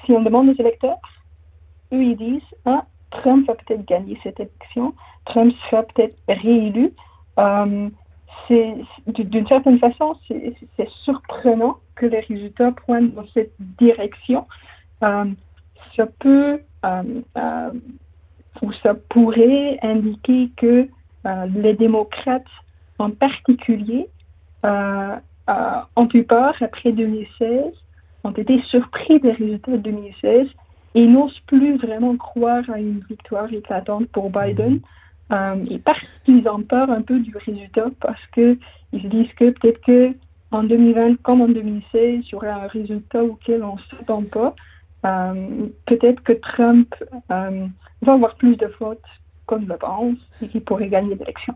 si on demande aux électeurs, eux ils disent ah, Trump va peut-être gagner cette élection, Trump sera peut-être réélu. Euh, c'est d'une certaine façon, c'est surprenant que les résultats pointent dans cette direction. Euh, ça peut ou ça pourrait indiquer que les démocrates en particulier ont eu peur après 2016, ont été surpris des résultats de 2016 et n'osent plus vraiment croire à une victoire éclatante pour Biden. Euh, et parce qu'ils ont peur un peu du résultat, parce qu'ils se disent que peut-être que en 2020, comme en 2016, il y aura un résultat auquel on ne s'attend pas. Euh, peut-être que Trump euh, va avoir plus de votes qu'on le pense et qu'il pourrait gagner l'élection.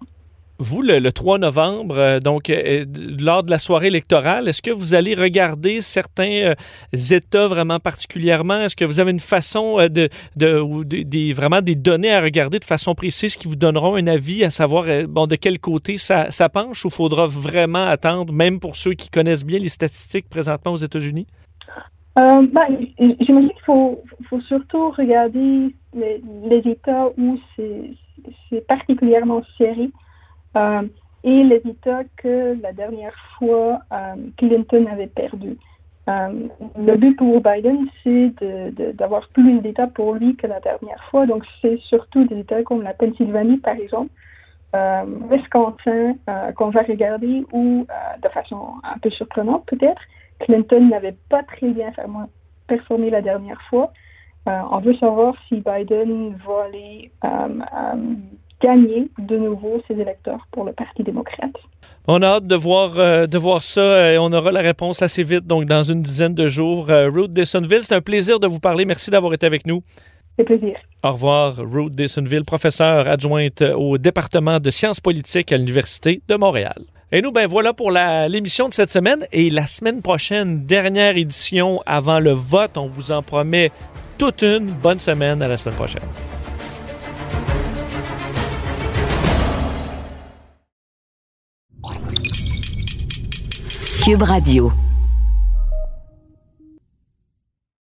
Vous, le, 3 novembre, euh, donc euh, lors de la soirée électorale, est-ce que vous allez regarder certains euh, États vraiment particulièrement? Est-ce que vous avez une façon de, de, ou vraiment des données à regarder de façon précise qui vous donneront un avis à savoir bon, de quel côté ça, ça penche ou faudra vraiment attendre, même pour ceux qui connaissent bien les statistiques présentement aux États-Unis? Ben, J'imagine qu'il faut, faut, surtout regarder les, les États où c'est particulièrement serré. Euh, et les États que la dernière fois euh, Clinton avait perdu. Euh, le but pour Biden, c'est d'avoir plus d'États pour lui que la dernière fois. Donc, c'est surtout des États comme la Pennsylvanie, par exemple, euh, Wisconsin, qu'on va regarder, où, de façon un peu surprenante peut-être, Clinton n'avait pas très bien performé la dernière fois. on veut savoir si Biden va aller gagner de nouveau ses électeurs pour le Parti démocrate. On a hâte de voir, euh, de voir ça et on aura la réponse assez vite, donc dans une dizaine de jours. Euh, Ruth Dessonville, c'est un plaisir de vous parler. Merci d'avoir été avec nous. C'est plaisir. Au revoir, Ruth Dessonville, professeure adjointe au département de sciences politiques à l'Université de Montréal. Et nous, ben voilà pour l'émission de cette semaine. Et la semaine prochaine, dernière édition avant le vote. On vous en promet toute une bonne semaine à la semaine prochaine. Cube Radio.